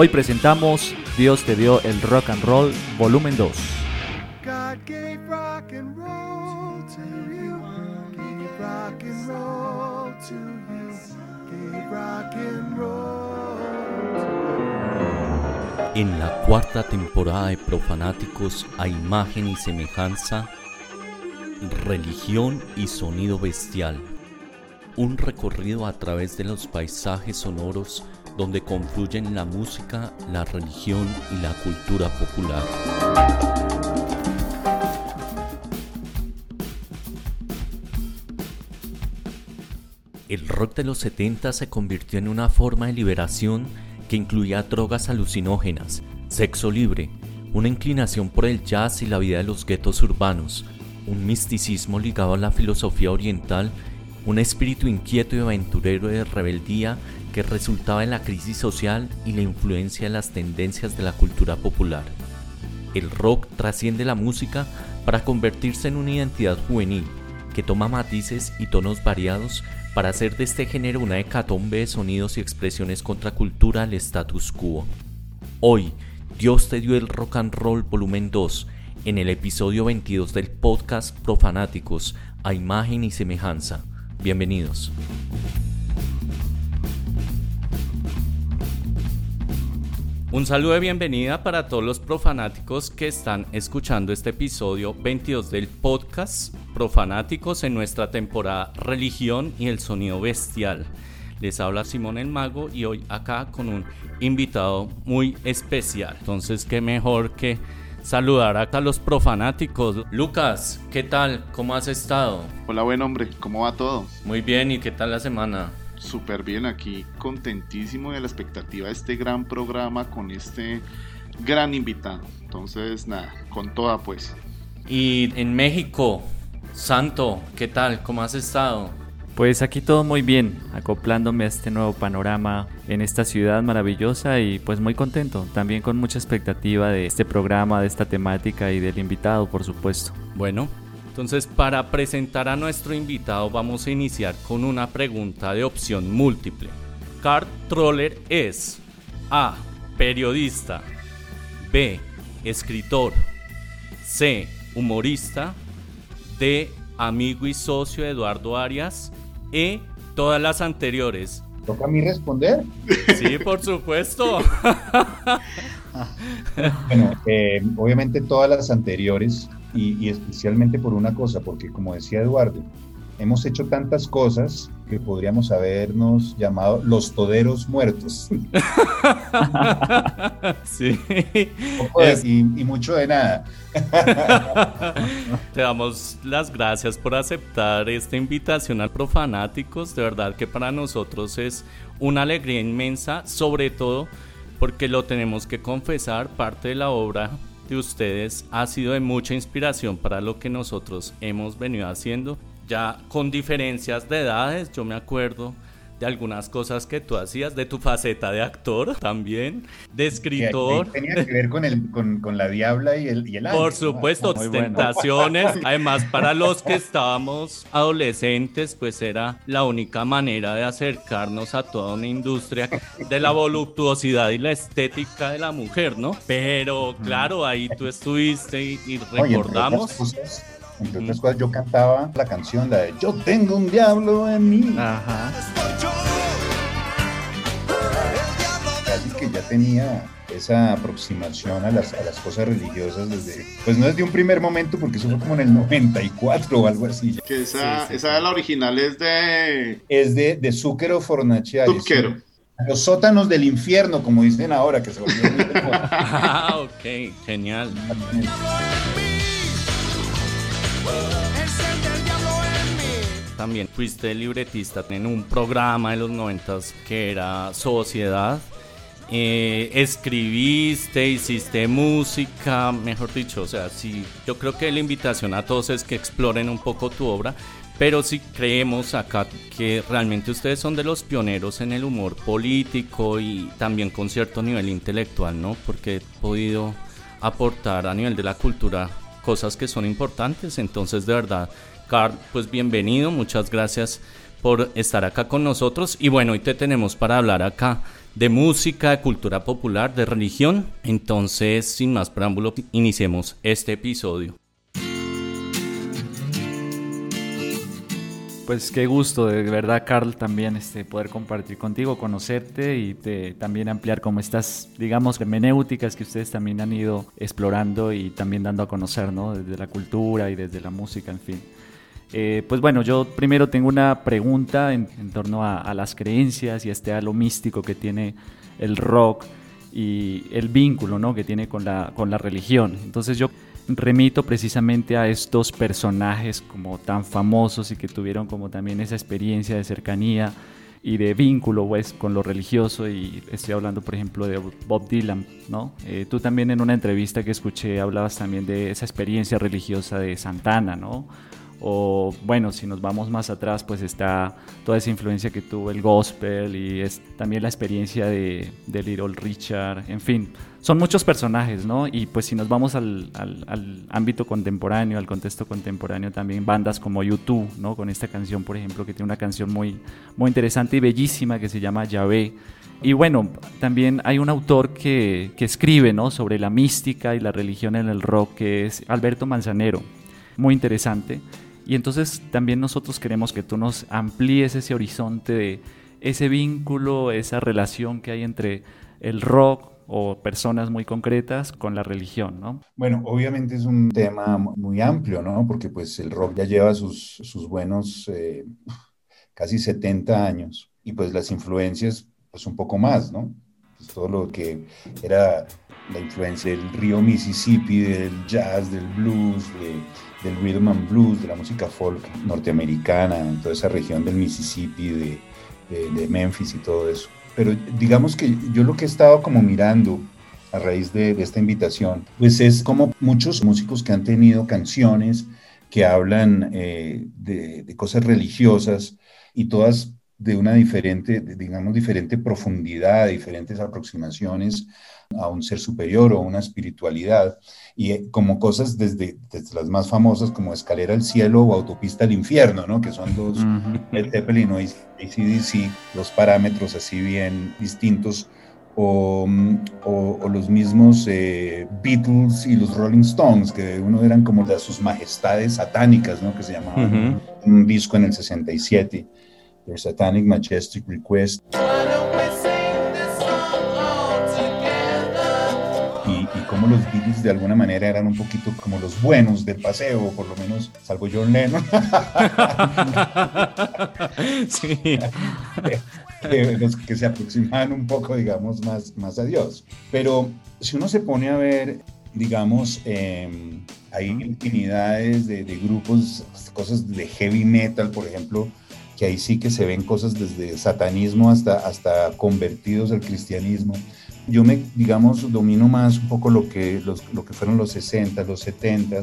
Hoy presentamos Dios te dio el rock and roll volumen 2. En la cuarta temporada de Profanáticos a imagen y semejanza, religión y sonido bestial. Un recorrido a través de los paisajes sonoros donde confluyen la música, la religión y la cultura popular. El rock de los 70 se convirtió en una forma de liberación que incluía drogas alucinógenas, sexo libre, una inclinación por el jazz y la vida de los guetos urbanos, un misticismo ligado a la filosofía oriental, un espíritu inquieto y aventurero de rebeldía que resultaba en la crisis social y la influencia de las tendencias de la cultura popular. El rock trasciende la música para convertirse en una identidad juvenil que toma matices y tonos variados para hacer de este género una hecatombe de sonidos y expresiones contra cultura al status quo. Hoy, Dios te dio el rock and roll volumen 2 en el episodio 22 del podcast Profanáticos a imagen y semejanza. Bienvenidos. Un saludo de bienvenida para todos los profanáticos que están escuchando este episodio 22 del podcast Profanáticos en nuestra temporada Religión y el Sonido Bestial. Les habla Simón el Mago y hoy acá con un invitado muy especial. Entonces, qué mejor que saludar acá a los profanáticos. Lucas, ¿qué tal? ¿Cómo has estado? Hola, buen hombre, ¿cómo va todo? Muy bien, ¿y qué tal la semana? Súper bien aquí, contentísimo de la expectativa de este gran programa con este gran invitado. Entonces, nada, con toda pues. Y en México, Santo, ¿qué tal? ¿Cómo has estado? Pues aquí todo muy bien, acoplándome a este nuevo panorama en esta ciudad maravillosa y pues muy contento, también con mucha expectativa de este programa, de esta temática y del invitado, por supuesto. Bueno, entonces, para presentar a nuestro invitado vamos a iniciar con una pregunta de opción múltiple. Card Troller es A. Periodista B. Escritor C. Humorista D. Amigo y socio de Eduardo Arias E. Todas las anteriores. ¿Toca a mí responder? Sí, por supuesto. bueno, eh, obviamente todas las anteriores y, especialmente por una cosa, porque como decía Eduardo, hemos hecho tantas cosas que podríamos habernos llamado los toderos muertos. sí. y, mucho de nada. Te damos las gracias por aceptar esta invitación al Profanáticos. De verdad que para nosotros es una alegría inmensa, sobre todo porque lo tenemos que confesar, parte de la obra de ustedes ha sido de mucha inspiración para lo que nosotros hemos venido haciendo, ya con diferencias de edades, yo me acuerdo de algunas cosas que tú hacías, de tu faceta de actor también, de escritor. Tenía que ver con, el, con, con la diabla y el, y el Por supuesto, tentaciones. Además, para los que estábamos adolescentes, pues era la única manera de acercarnos a toda una industria de la voluptuosidad y la estética de la mujer, ¿no? Pero claro, ahí tú estuviste y, recordamos. entre otras cosas, yo cantaba la canción, la de Yo tengo un diablo en mí. Ajá. Que ya tenía esa aproximación a las, a las cosas religiosas desde, pues no desde un primer momento, porque eso fue como en el 94 o algo así. Que esa, esa la original es de... Es de, de Zúquero Fornaciari. Zúquero. Los sótanos del infierno, como dicen ahora, que se volvió Ah, ok, genial. También fuiste libretista en un programa de los noventas que era Sociedad eh, escribiste, hiciste música, mejor dicho, o sea, sí, yo creo que la invitación a todos es que exploren un poco tu obra, pero sí creemos acá que realmente ustedes son de los pioneros en el humor político y también con cierto nivel intelectual, ¿no? Porque he podido aportar a nivel de la cultura cosas que son importantes, entonces de verdad, Carl, pues bienvenido, muchas gracias por estar acá con nosotros y bueno, hoy te tenemos para hablar acá de música, de cultura popular, de religión. Entonces, sin más preámbulo, iniciemos este episodio. Pues qué gusto, de verdad, Carl, también este, poder compartir contigo, conocerte y también ampliar como estas, digamos, hermenéuticas que ustedes también han ido explorando y también dando a conocer, ¿no? Desde la cultura y desde la música, en fin. Eh, pues bueno, yo primero tengo una pregunta en, torno a, las creencias y a este halo místico que tiene el rock y el vínculo ¿no? que tiene con la, con la religión. Entonces yo remito precisamente a estos personajes como tan famosos y que tuvieron como también esa experiencia de cercanía y de vínculo pues, con lo religioso y estoy hablando por ejemplo de Bob Dylan, ¿no? Eh, tú también en una entrevista que escuché hablabas también de esa experiencia religiosa de Santana, ¿no? O bueno, si nos vamos más atrás, pues está toda esa influencia que tuvo el gospel y es también la experiencia de, de Little Richard, en fin, son muchos personajes, ¿no? Y pues si nos vamos al, al, ámbito contemporáneo, al contexto contemporáneo, también bandas como YouTube, ¿no? Con esta canción, por ejemplo, que tiene una canción muy, muy interesante y bellísima que se llama Yahvé. Y bueno, también hay un autor que, que escribe, ¿no? Sobre la mística y la religión en el rock, que es Alberto Manzanero. Muy interesante. Y entonces también nosotros queremos que tú nos amplíes ese horizonte de ese vínculo, esa relación que hay entre el rock o personas muy concretas con la religión, ¿no? Bueno, obviamente es un tema muy amplio, ¿no? Porque pues el rock ya lleva sus, sus buenos eh, casi 70 años y pues las influencias pues un poco más, ¿no? Pues todo lo que era la influencia del río Mississippi, del jazz, del blues, del rhythm and blues, de la música folk norteamericana, en toda esa región del Mississippi, de, Memphis y todo eso. Pero digamos que yo lo que he estado como mirando a raíz de, de, esta invitación, pues es como muchos músicos que han tenido canciones que hablan eh, de, de, cosas religiosas y todas de una diferente, digamos, diferente profundidad, diferentes aproximaciones a un ser superior o a una espiritualidad, y eh, como cosas desde, desde, las más famosas como Escalera al Cielo o Autopista al Infierno, ¿no? que son dos, el Zeppelin o ACDC, dos parámetros así bien distintos, o, o, los mismos eh, Beatles y los Rolling Stones, que uno eran como de sus majestades satánicas, ¿no? que se llamaban un disco en el 67, The Satanic Majestic Request. Los Beatles de alguna manera eran un poquito como los buenos del paseo, por lo menos, salvo John Lennon. sí. que, se aproximaban un poco, digamos, más, más a Dios. Pero si uno se pone a ver, digamos, em, hay infinidades de, de grupos, cosas de heavy metal, por ejemplo, que ahí sí que se ven cosas desde satanismo hasta, hasta convertidos al cristianismo yo me, digamos, domino más un poco lo que, lo que fueron los 60, los 70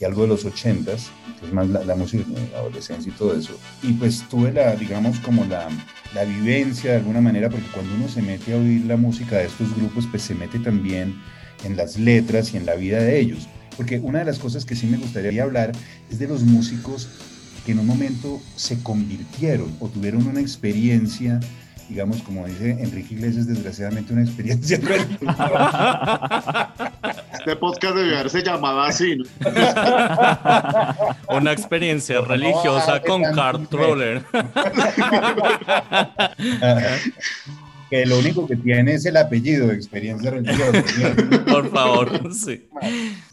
y algo de los 80, que es más la, música de la adolescencia y todo eso. Y pues tuve la, digamos, como la, la vivencia de alguna manera, porque cuando uno se mete a oír la música de estos grupos, pues se mete también en las letras y en la vida de ellos. Porque una de las cosas que sí me gustaría hablar es de los músicos que en un momento se convirtieron o tuvieron una experiencia digamos, como dice Enrique Iglesias, desgraciadamente una experiencia. este podcast debe haberse llamado así, ¿no? una experiencia religiosa con Carl Troller. que lo único que tiene es el apellido de experiencia religiosa. Por favor, sí.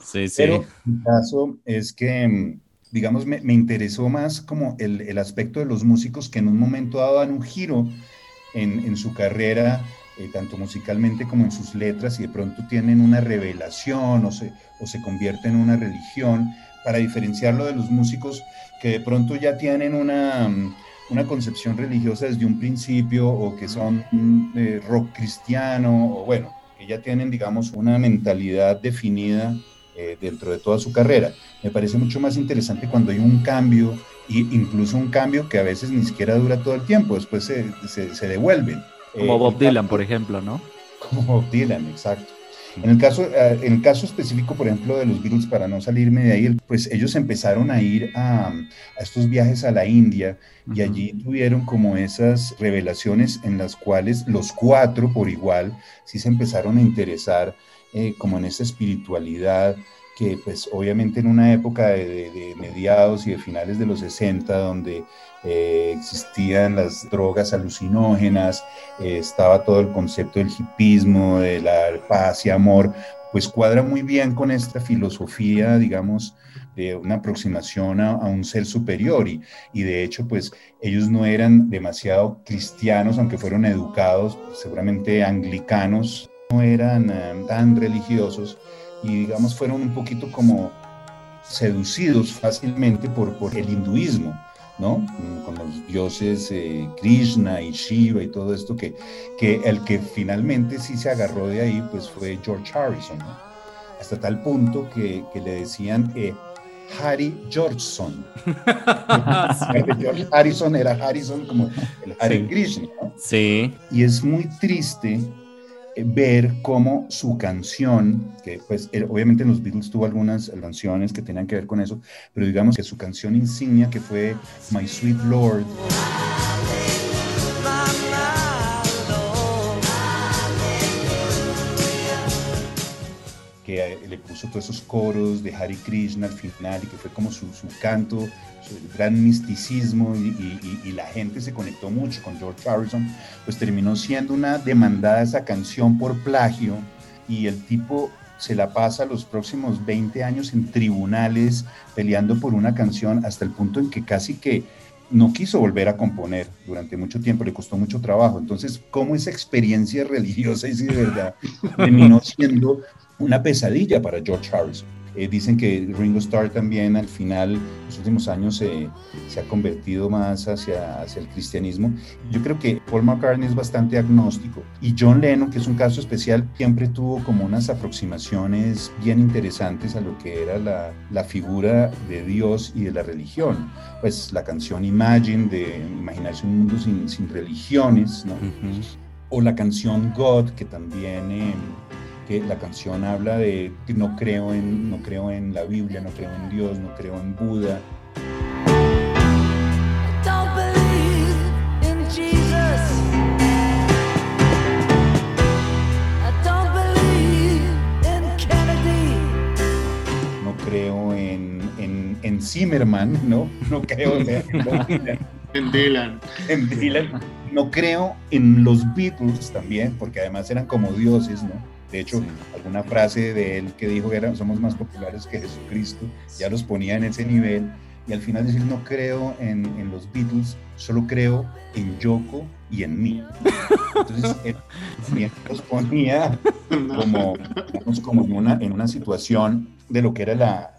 Sí, sí. Pero mi caso es que digamos, me, me, interesó más como el, el, aspecto de los músicos que en un momento dado dan un giro en, su carrera, eh, tanto musicalmente como en sus letras, y de pronto tienen una revelación o se, o se convierten en una religión, para diferenciarlo de los músicos que de pronto ya tienen una, mm, una concepción religiosa desde un principio o que son eh, rock cristiano, o bueno, que ya tienen, digamos, una mentalidad definida eh, dentro de toda su carrera. Me parece mucho más interesante cuando hay un cambio incluso un cambio que a veces ni siquiera dura todo el tiempo, después se, se, devuelven. Como eh, Bob Dylan, por ejemplo, ¿no? Como Bob Dylan, exacto. En el, caso, eh, en el caso específico, por ejemplo, de los Beatles, para no salirme de ahí, pues ellos empezaron a ir a, a estos viajes a la India y allí tuvieron como esas revelaciones en las cuales los cuatro por igual sí se empezaron a interesar eh, como en esa espiritualidad que pues obviamente en una época de, mediados y de finales de los 60 donde eh, existían las drogas alucinógenas, eh, estaba todo el concepto del hipismo, de la paz y amor, pues cuadra muy bien con esta filosofía, digamos, de una aproximación a, un ser superior. Y, y, de hecho pues ellos no eran demasiado cristianos, aunque fueron educados seguramente anglicanos, no eran eh, tan religiosos y digamos fueron un poquito como seducidos fácilmente por, por el hinduismo. ¿no? Con los dioses eh, Krishna y Shiva y todo esto, que, que el que finalmente sí se agarró de ahí, pues fue George Harrison, Hasta tal punto que, que le decían eh, Harry Georgeson. George Harrison era Harrison como el Hare Krishna, Sí. Y es muy triste ver cómo su canción, que pues obviamente en los Beatles tuvo algunas canciones que tenían que ver con eso, pero digamos que su canción insignia que fue My Sweet Lord. Que le puso todos esos coros de Hare Krishna al final y que fue como su, su canto el gran misticismo y, la gente se conectó mucho con George Harrison, pues terminó siendo una demandada esa canción por plagio y el tipo se la pasa los próximos 20 años en tribunales peleando por una canción hasta el punto en que casi que no quiso volver a componer durante mucho tiempo, le costó mucho trabajo. Entonces, ¿cómo esa experiencia religiosa y si de verdad terminó siendo una pesadilla para George Harrison? Eh, dicen que Ringo Starr también al final, en los últimos años, se ha convertido más hacia, hacia el cristianismo. Yo creo que Paul McCartney es bastante agnóstico y John Lennon, que es un caso especial, siempre tuvo como unas aproximaciones bien interesantes a lo que era la, la figura de Dios y de la religión. Pues la canción Imagine, de imaginarse un mundo sin, sin religiones, ¿no? O la canción God, que también... Eh, la canción habla de que no creo en, no creo en la Biblia, no creo en Dios, no creo en Buda. No creo en, en, en Zimmerman, ¿no? No creo en, en Dylan. En Dylan. No creo en los Beatles también, porque además eran como dioses, ¿no? De hecho, alguna frase de él que dijo que somos más populares que Jesucristo, ya los ponía en ese nivel. Y al final decir, no creo en, en los Beatles, solo creo en Yoko y en mí. Entonces, él los ponía como, como en, una, en una situación de lo que era la,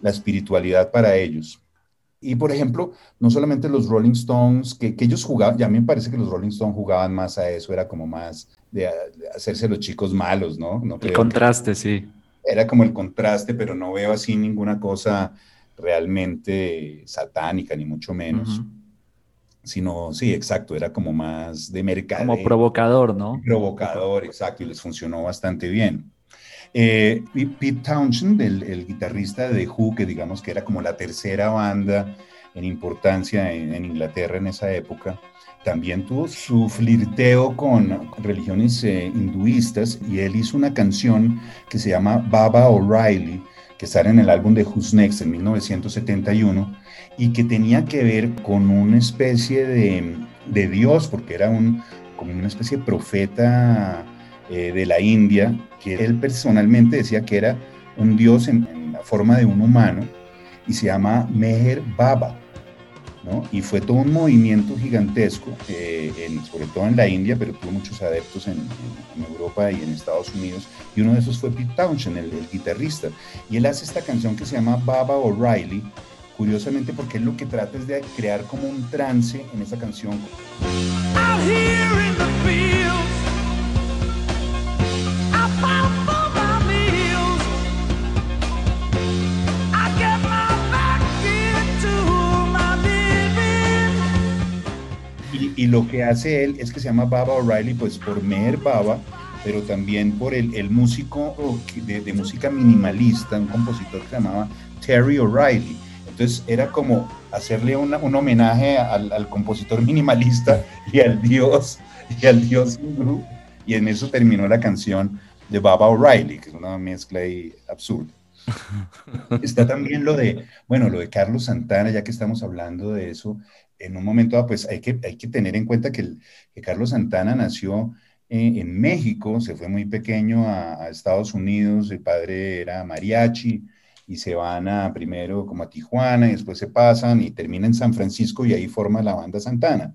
la espiritualidad para ellos. Y por ejemplo, no solamente los Rolling Stones, que, que, ellos jugaban, ya a mí me parece que los Rolling Stones jugaban más a eso, era como más de, hacerse los chicos malos, ¿no? no el contraste, sí. Era como el contraste, pero no veo así ninguna cosa realmente satánica, ni mucho menos. Sino, sí, exacto, era como más de mercado. Como provocador, ¿no? Provocador, exacto, y les funcionó bastante bien. Eh, Pete Townshend, el, guitarrista de Who, que digamos que era como la tercera banda en importancia en, Inglaterra en esa época, también tuvo su flirteo con religiones eh, hinduistas y él hizo una canción que se llama Baba O'Reilly, que sale en el álbum de Who's Next en 1971 y que tenía que ver con una especie de, de Dios, porque era un, como una especie de profeta eh, de la India, que él personalmente decía que era un dios en, la forma de un humano y se llama Meher Baba. Y fue todo un movimiento gigantesco, eh, sobre todo en la India, pero tuvo muchos adeptos en, Europa y en Estados Unidos. Y uno de esos fue Pete Townshend, el, el guitarrista. Y él hace esta canción que se llama Baba O'Reilly, curiosamente porque él lo que trata es de crear como un trance en esa canción. Y, lo que hace él es que se llama Baba O'Reilly, pues por Meher Baba, pero también por el, el músico de, de, música minimalista, un compositor que se llamaba Terry O'Reilly. Entonces era como hacerle una, un homenaje al, al, compositor minimalista y al dios, y al dios hindú, y en eso terminó la canción de Baba O'Reilly, que es una mezcla ahí absurda. Está también lo de, bueno, lo de Carlos Santana, ya que estamos hablando de eso, en un momento, pues hay que, hay que tener en cuenta que, Carlos Santana nació en México, se fue muy pequeño a, Estados Unidos, el padre era mariachi y se van a primero como a Tijuana y después se pasan y termina en San Francisco y ahí forma la banda Santana.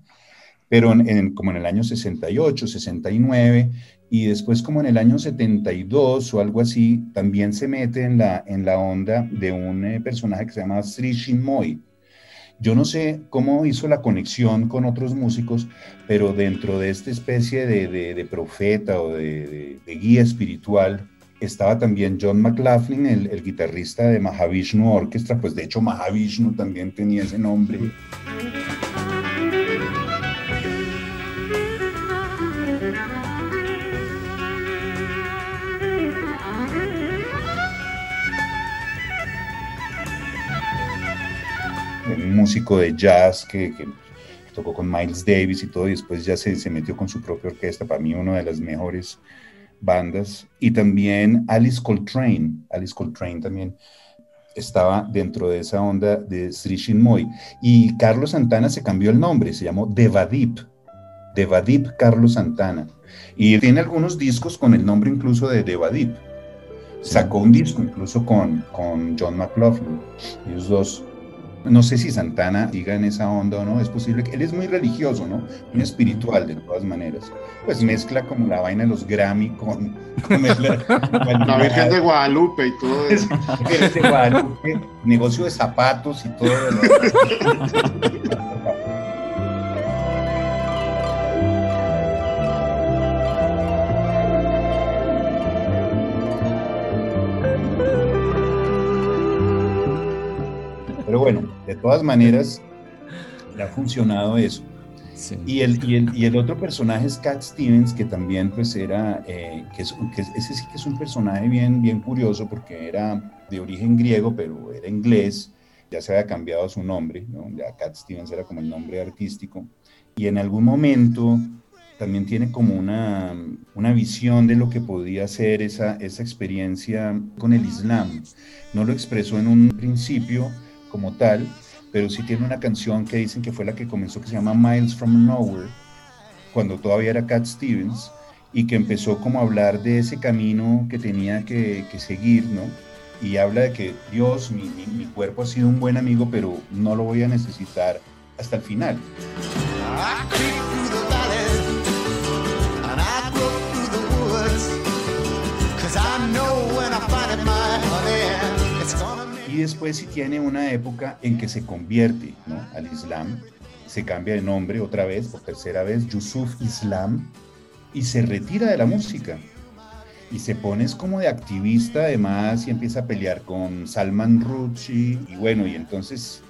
Pero en, como en el año 68, 69 y después como en el año 72 o algo así, también se mete en la, en la onda de un eh, personaje que se llama Sri Chinmoy. Yo no sé cómo hizo la conexión con otros músicos, pero dentro de esta especie de, profeta o de, de, guía espiritual estaba también John McLaughlin, el, el guitarrista de Mahavishnu Orchestra, pues de hecho Mahavishnu también tenía ese nombre. Músico de jazz que, tocó con Miles Davis y todo, y después ya se, se, metió con su propia orquesta, para mí una de las mejores bandas. Y también Alice Coltrane, Alice Coltrane también estaba dentro de esa onda de Sri Chinmoy. Y Carlos Santana se cambió el nombre, se llamó Devadip, Devadip Carlos Santana. Y tiene algunos discos con el nombre incluso de Devadip. Sacó un disco incluso con, con John McLaughlin. Ellos dos no sé si Santana diga en esa onda o no, es posible que él es muy religioso, ¿no? Muy espiritual de todas maneras. Pues mezcla como la vaina de los Grammy con, la, Virgen de Guadalupe y todo eso. de Guadalupe, negocio de zapatos y todo. de todas maneras, le ha funcionado eso. Y, el, y, el, otro personaje es Cat Stevens, que también pues era, eh, que, es, que, ese sí que es un personaje bien, bien curioso porque era de origen griego, pero era inglés, ya se había cambiado su nombre, ¿no? ya Cat Stevens era como el nombre artístico, y en algún momento también tiene como una, una visión de lo que podía ser esa, esa experiencia con el Islam. No lo expresó en un principio, como tal, pero sí tiene una canción que dicen que fue la que comenzó, que se llama Miles from Nowhere, cuando todavía era Cat Stevens, y que empezó como a hablar de ese camino que tenía que, seguir, ¿no? Y habla de que Dios, mi, mi, cuerpo ha sido un buen amigo, pero no lo voy a necesitar hasta el final. Y después si tiene una época en que se convierte al Islam, se cambia de nombre otra vez, por tercera vez, Yusuf Islam, y se retira de la música. Y se pone como de activista además y empieza a pelear con Salman Rushdie y bueno, y entonces,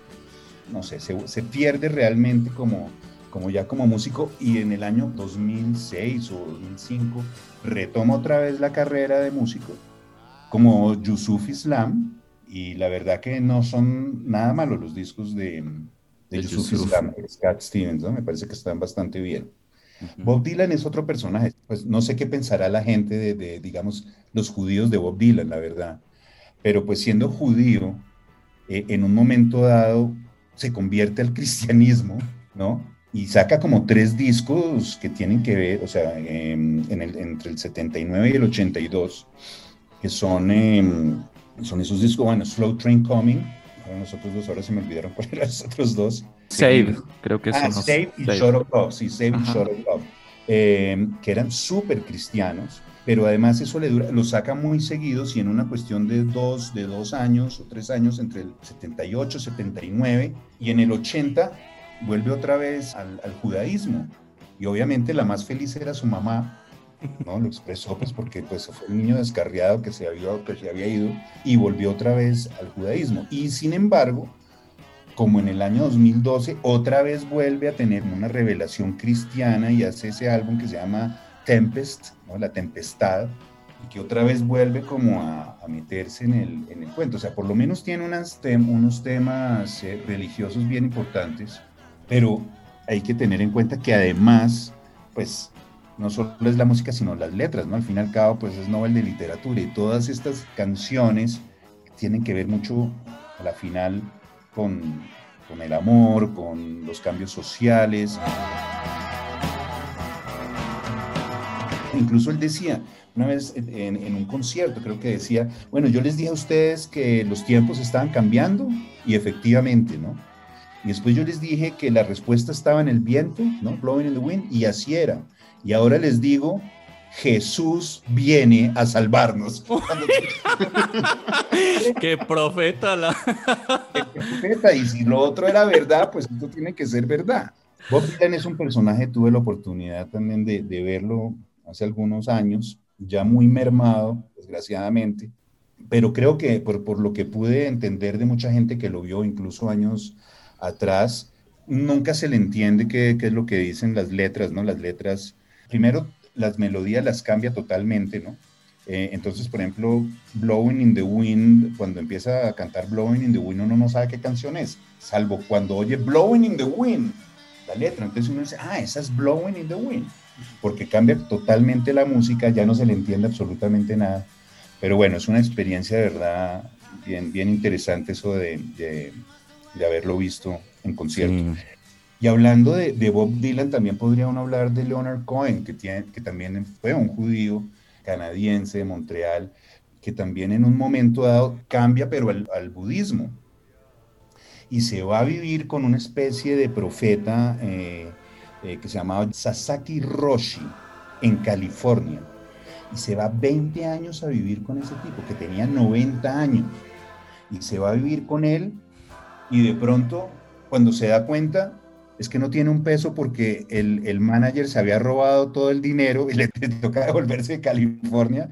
no sé, se, pierde realmente como, como ya como músico y en el año 2006 o 2005 retoma otra vez la carrera de músico como Yusuf Islam y la verdad que no son nada malos los discos de, de, Yusuf Islam, Scott Stevens, ¿no? me parece que están bastante bien. Bob Dylan es otro personaje, pues no sé qué pensará la gente de, de, digamos, los judíos de Bob Dylan, la verdad, pero pues siendo judío, eh, en un momento dado se convierte al cristianismo, ¿no? Y saca como tres discos que tienen que ver, o sea, en el, entre el 79 y el 82, que son em, son esos discos, bueno, Slow Train Coming, los otros dos, ahora se me olvidaron cuáles eran los otros dos. Save, creo que ah, son. Save y Short of Love, sí, Save y Short of Love, eh, que eran súper cristianos, pero además eso le dura, lo saca muy seguidos y en una cuestión de dos, de dos años o tres años, entre el 78, 79 y en el 80 vuelve otra vez al, al judaísmo. Y obviamente la más feliz era su mamá, ¿no? Lo expresó pues porque pues fue un niño descarriado que se había, que se había ido y volvió otra vez al judaísmo. Y sin embargo, como en el año 2012, otra vez vuelve a tener una revelación cristiana y hace ese álbum que se llama Tempest, la tempestad, y que otra vez vuelve como a, meterse en el, en el, cuento. O sea, por lo menos tiene unas unos temas eh, religiosos bien importantes, pero hay que tener en cuenta que además, pues, no solo es la música, sino las letras, ¿no? Al fin y al cabo, pues es Nobel de literatura y todas estas canciones tienen que ver mucho, a la final, con, con el amor, con los cambios sociales. Incluso él decía, una vez en, un concierto, creo que decía, bueno, yo les dije a ustedes que los tiempos estaban cambiando y efectivamente, ¿no? Y después yo les dije que la respuesta estaba en el viento, ¿no? Blowing in the wind, y así era. Y ahora les digo, Jesús viene a salvarnos. Qué profeta la. Qué profeta, y si lo otro era verdad, pues esto tiene que ser verdad. Bob Dylan es un personaje, tuve la oportunidad también de, de verlo hace algunos años, ya muy mermado, desgraciadamente, pero creo que por, por, lo que pude entender de mucha gente que lo vio incluso años atrás, nunca se le entiende qué, qué es lo que dicen las letras, ¿no? Las letras, primero las melodías las cambia totalmente, ¿no? Eh, entonces, por ejemplo, Blowing in the Wind, cuando empieza a cantar Blowing in the Wind, uno no sabe qué canción es, salvo cuando oye Blowing in the Wind, la letra. Entonces uno dice, ah, esa es Blowing in the Wind porque cambia totalmente la música, ya no se le entiende absolutamente nada. Pero bueno, es una experiencia de verdad bien, bien interesante eso de, de, haberlo visto en concierto. Y hablando de, de, Bob Dylan, también podría uno hablar de Leonard Cohen, que, tiene, que también fue un judío canadiense de Montreal, que también en un momento dado cambia, pero al, al budismo. Y se va a vivir con una especie de profeta eh, eh, que se llamaba Sasaki Roshi en California. Y se va 20 años a vivir con ese tipo, que tenía 90 años. Y se va a vivir con él y de pronto, cuando se da cuenta, es que no tiene un peso porque el, el manager se había robado todo el dinero y le, toca devolverse de California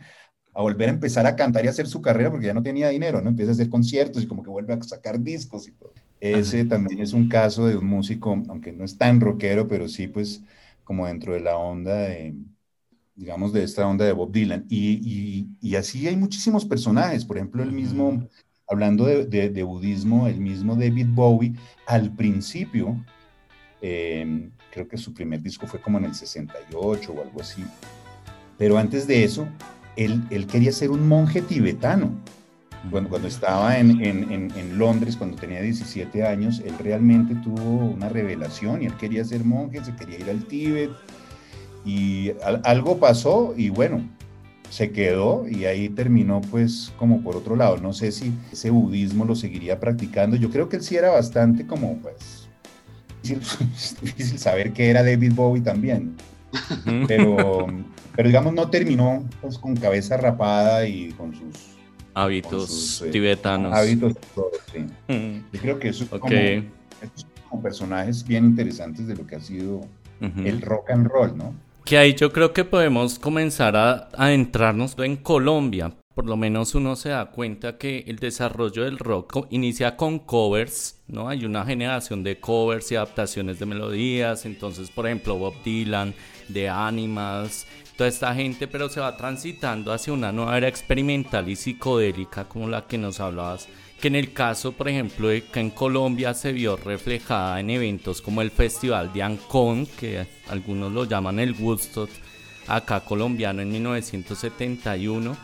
a volver a empezar a cantar y hacer su carrera porque ya no tenía dinero, ¿no? Empieza a hacer conciertos y como que vuelve a sacar discos y todo. Ese también es un caso de un músico, aunque no es tan rockero, pero sí, pues, como dentro de la onda de, digamos, de esta onda de Bob Dylan. Y, y, así hay muchísimos personajes, por ejemplo, el mismo, hablando de, de, budismo, el mismo David Bowie, al principio, em, creo que su primer disco fue como en el 68 o algo así, pero antes de eso, él, él quería ser un monje tibetano. Bueno, cuando estaba en, en, en, Londres, cuando tenía 17 años, él realmente tuvo una revelación y él quería ser monje, se quería ir al Tíbet y algo pasó y bueno, se quedó y ahí terminó pues como por otro lado. No sé si ese budismo lo seguiría practicando. Yo creo que él sí era bastante como pues difícil, saber que era David Bowie también. Pero, pero digamos no terminó pues con cabeza rapada y con sus hábitos eh, tibetanos. Hábitos, sí. Yo creo que eso es como, como, personajes bien interesantes de lo que ha sido el rock and roll, ¿no? Que ahí yo creo que podemos comenzar a adentrarnos en Colombia. Por lo menos uno se da cuenta que el desarrollo del rock inicia con covers, ¿no? Hay una generación de covers y adaptaciones de melodías. Entonces, por ejemplo, Bob Dylan, The Animals, toda esta gente, pero se va transitando hacia una nueva era experimental y psicodélica como la que nos hablabas, que en el caso, por ejemplo, de que en Colombia se vio reflejada en eventos como el Festival de Ancón, que algunos lo llaman el Woodstock, acá colombiano en 1971,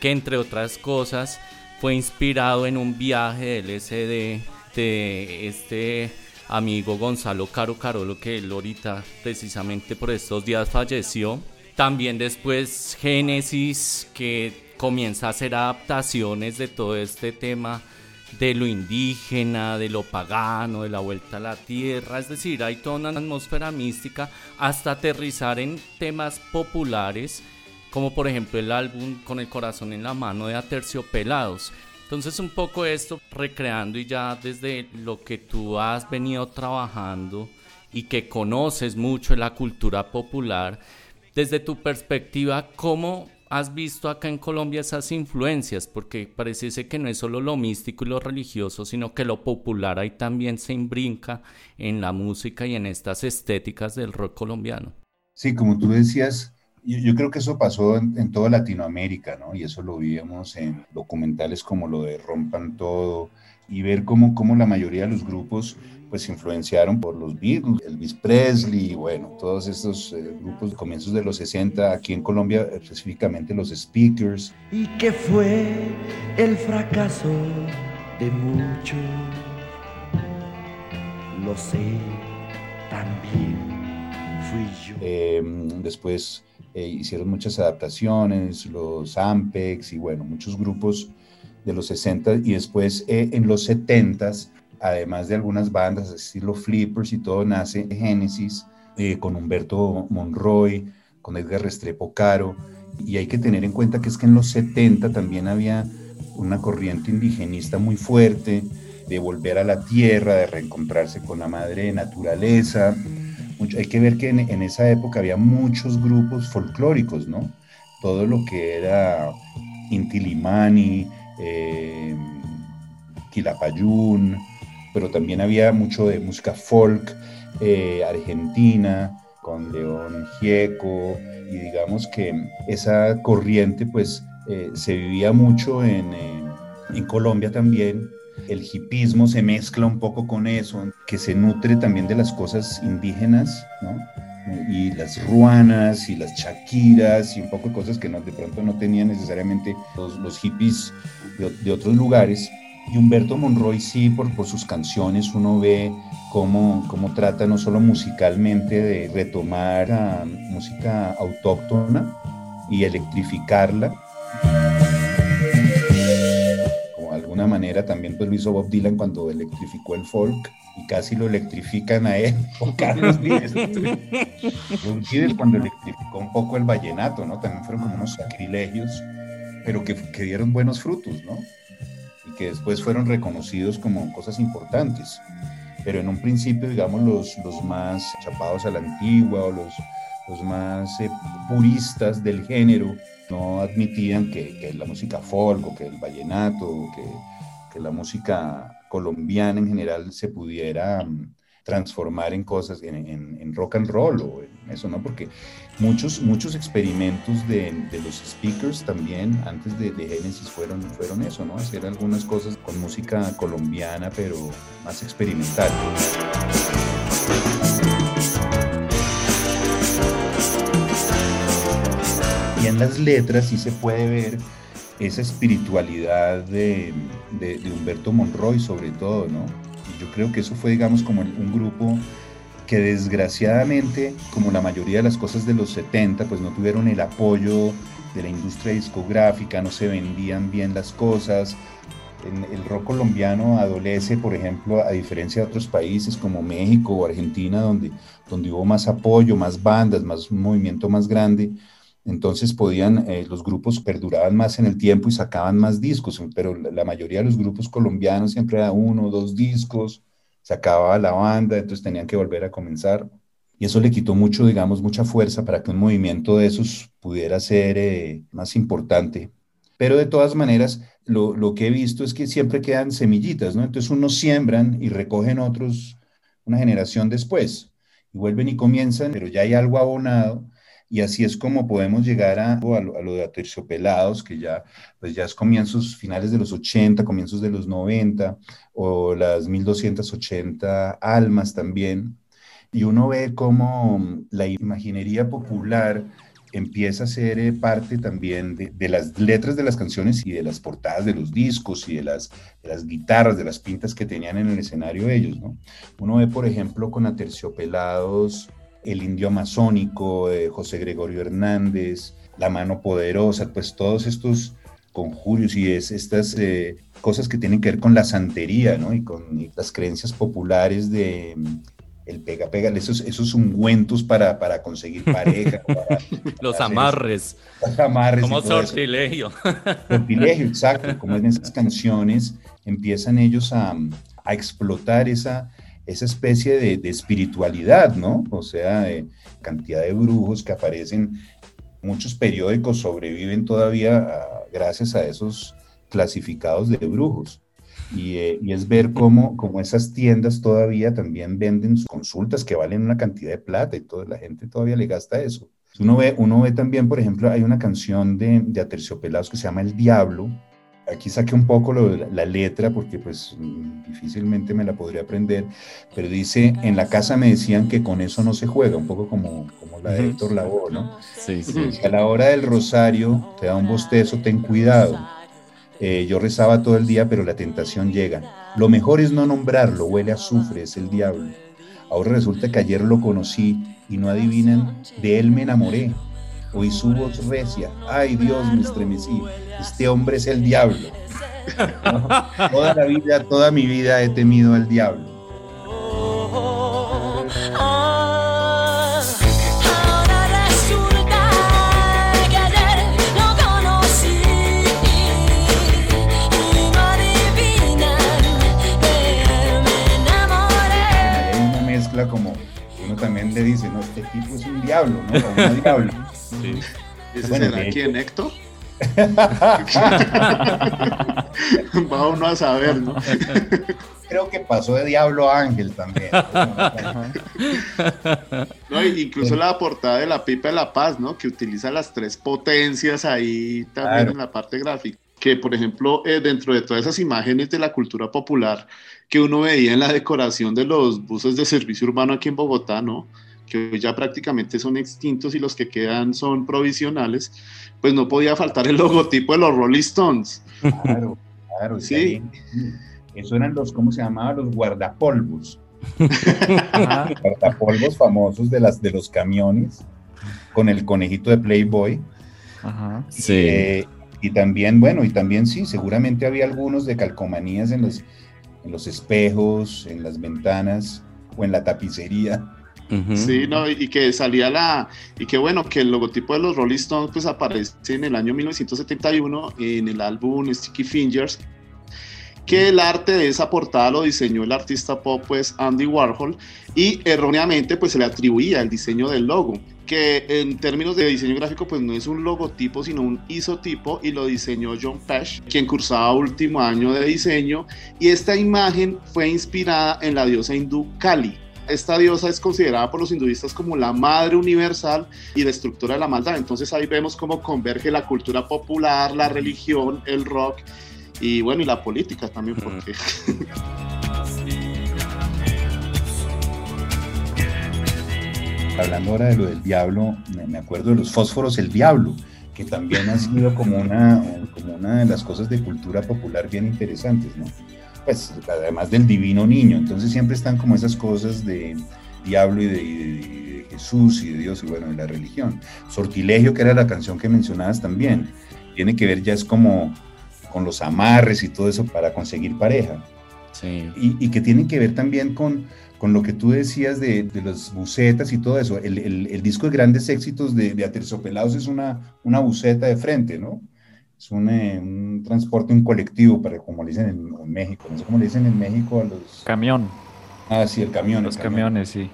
que entre otras cosas fue inspirado en un viaje del LSD de este amigo Gonzalo Caro Carolo, que ahorita precisamente por estos días falleció. También después Génesis, que comienza a hacer adaptaciones de todo este tema de lo indígena, de lo pagano, de la vuelta a la tierra, es decir, hay toda una atmósfera mística hasta aterrizar en temas populares, como por ejemplo el álbum Con el corazón en la mano de Aterciopelados. Entonces un poco esto recreando y ya desde lo que tú has venido trabajando y que conoces mucho la cultura popular, desde tu perspectiva, ¿cómo has visto acá en Colombia esas influencias? Porque parece que no es solo lo místico y lo religioso, sino que lo popular ahí también se imbrinca en la música y en estas estéticas del rock colombiano. Sí, como tú decías, Yo, creo que eso pasó en, toda Latinoamérica, ¿no? Y eso lo vimos en documentales como lo de Rompan Todo y ver cómo, cómo la mayoría de los grupos pues influenciaron por los Beatles, Elvis Presley, bueno, todos estos eh, grupos de comienzos de los 60, aquí en Colombia específicamente los Speakers. ¿Y qué fue el fracaso de muchos? Lo sé, también fui yo. Em, después eh, hicieron muchas adaptaciones, los Ampex y bueno, muchos grupos de los 60 y después eh, en los 70 además de algunas bandas, estilo Flippers y todo, nace Genesis eh, con Humberto Monroy, con Edgar Restrepo Caro, y hay que tener en cuenta que es que en los 70 también había una corriente indigenista muy fuerte, de volver a la tierra, de reencontrarse con la madre naturaleza. Hay que ver que en, esa época había muchos grupos folclóricos, ¿no? Todo lo que era Intilimani, eh, Quilapayún, pero también había mucho de música folk eh, argentina, con León Gieco, y digamos que esa corriente pues eh, se vivía mucho en, en Colombia también. El hipismo se mezcla un poco con eso, que se nutre también de las cosas indígenas, ¿no? y las ruanas y las chaquiras y un poco de cosas que no, de pronto no tenían necesariamente los, hippies de, otros lugares. Y Humberto Monroy sí, por, por sus canciones uno ve cómo, cómo, trata no solo musicalmente de retomar a música autóctona y electrificarla, alguna manera también pues lo hizo Bob Dylan cuando electrificó el folk y casi lo electrifican a él, o Carlos Vives. Bob cuando electrificó un poco el vallenato, ¿no? También fueron como unos sacrilegios, pero que, que dieron buenos frutos, ¿no? que después fueron reconocidos como cosas importantes. Pero en un principio, digamos, los, los más chapados a la antigua o los, los más eh, puristas del género no admitían que, la música folk o que el vallenato que la música colombiana en general se pudiera mm, transformar en cosas, en, rock and roll o en eso, ¿no? Porque muchos, muchos experimentos de, los speakers también antes de, de, Genesis fueron, fueron eso, ¿no? Hacer algunas cosas con música colombiana, pero más experimental. En las letras sí se puede ver esa espiritualidad de, de Humberto Monroy sobre todo, ¿no? yo creo que eso fue, digamos, como un grupo que desgraciadamente, como la mayoría de las cosas de los 70, pues no tuvieron el apoyo de la industria discográfica, no se vendían bien las cosas. El, rock colombiano adolece, por ejemplo, a diferencia de otros países como México o Argentina, donde, donde hubo más apoyo, más bandas, más un movimiento más grande, entonces podían, eh, los grupos perduraban más en el tiempo y sacaban más discos, pero la, mayoría de los grupos colombianos siempre era uno o dos discos, se acababa la banda, entonces tenían que volver a comenzar. Y eso le quitó mucho, digamos, mucha fuerza para que un movimiento de esos pudiera ser eh, más importante. Pero de todas maneras, lo, lo, que he visto es que siempre quedan semillitas, ¿no? Entonces unos siembran y recogen otros una generación después. Y vuelven y comienzan, pero ya hay algo abonado y así es como podemos llegar a, a, lo, de Aterciopelados, que ya, pues ya es comienzos, finales de los 80, comienzos de los 90, o las 1280 almas también. Y uno ve cómo la imaginería popular empieza a ser eh, parte también de, de, las letras de las canciones y de las portadas de los discos y de las, de las guitarras, de las pintas que tenían en el escenario ellos, ¿no? Uno ve, por ejemplo, con Aterciopelados el indio amazónico, de José Gregorio Hernández, La mano poderosa, pues todos estos conjurios y es, estas eh, cosas que tienen que ver con la santería, ¿no? Y con las creencias populares de mm, el pega pega, esos, esos ungüentos para, para conseguir pareja. los amarres. Los amarres. Como sortilegio. Sortilegio, exacto. Como en esas canciones empiezan ellos a, a explotar esa, esa especie de, espiritualidad, ¿no? O sea, cantidad de brujos que aparecen, muchos periódicos sobreviven todavía gracias a esos clasificados de brujos. Y, eh, es ver cómo, cómo, esas tiendas todavía también venden consultas que valen una cantidad de plata y toda la gente todavía le gasta eso. Uno ve, uno ve también, por ejemplo, hay una canción de, de Aterciopelados que se llama El Diablo. Aquí saqué un poco lo, la, la letra porque pues difícilmente me la podría aprender, pero dice, en la casa me decían que con eso no se juega, un poco como, como la de Héctor Lavoe, ¿no? Sí, sí. A la hora del rosario te da un bostezo, ten cuidado. Eh, yo rezaba todo el día, pero la tentación llega. Lo mejor es no nombrarlo, huele a azufre, es el diablo. Ahora resulta que ayer lo conocí y no adivinan, de él me enamoré. Oí su voz recia, ay Dios, me estremecí, este hombre es el diablo. toda la vida, toda mi vida he temido al diablo. Hay una mezcla como uno también le dice, no, este tipo es un diablo, ¿no? O una diablo. ¿Ese Bueno, será de quién, Héctor? Va uno a saber, ¿no? Creo que pasó de diablo a ángel también. No, incluso la portada de la pipa de la paz, ¿no? Que utiliza las tres potencias ahí también Claro. en la parte gráfica. Que, por ejemplo, eh, dentro de todas esas imágenes de la cultura popular que uno veía en la decoración de los buses de servicio urbano aquí en Bogotá, ¿no? Que hoy ya prácticamente son extintos y los que quedan son provisionales, pues no podía faltar el logotipo de los Rolling Stones. Claro, claro. y Sí. también, Eso eran los, ¿cómo se llamaban? Los guardapolvos. Ajá. Guardapolvos famosos de, las, de los camiones, con el conejito de Playboy. Ajá. Sí. Eh, y también, bueno, y también sí, seguramente había algunos de calcomanías en los, en los espejos, en las ventanas o en la tapicería. Sí, no, y que salía la, y que bueno, que el logotipo de los Rolling Stones pues aparece en el año 1971 en el álbum Sticky Fingers, que el arte de esa portada lo diseñó el artista pop pues Andy Warhol y erróneamente pues se le atribuía el diseño del logo, que en términos de diseño gráfico pues no es un logotipo sino un isotipo y lo diseñó John Pesh, quien cursaba último año de diseño y esta imagen fue inspirada en la diosa hindú Kali, esta diosa es considerada por los hinduistas como la madre universal y destructora de la maldad. Entonces ahí vemos cómo converge la cultura popular, la religión, el rock y bueno, y la política también, porque Hablando ahora de lo del diablo, me, me acuerdo de los fósforos el diablo, que también ha sido como una, como una de las cosas de cultura popular bien interesantes, ¿no? Pues además del divino niño, entonces siempre están como esas cosas de diablo y de, y de- Jesús y de Dios y bueno, de la religión. Sortilegio, que era la canción que mencionabas también, tiene que ver ya es como con los amarres y todo eso para conseguir pareja Sí. y, y que tienen que ver también con, con lo que tú decías de, de las bucetas y todo eso. El, el- el disco de grandes éxitos de, de Aterciopelados es una, una buceta de frente, ¿no? Es un, eh, un transporte, un colectivo, para, como le dicen en, en México. No sé cómo le dicen en México a los... Camión. Ah, sí, el camión. Los el camión. camiones, sí.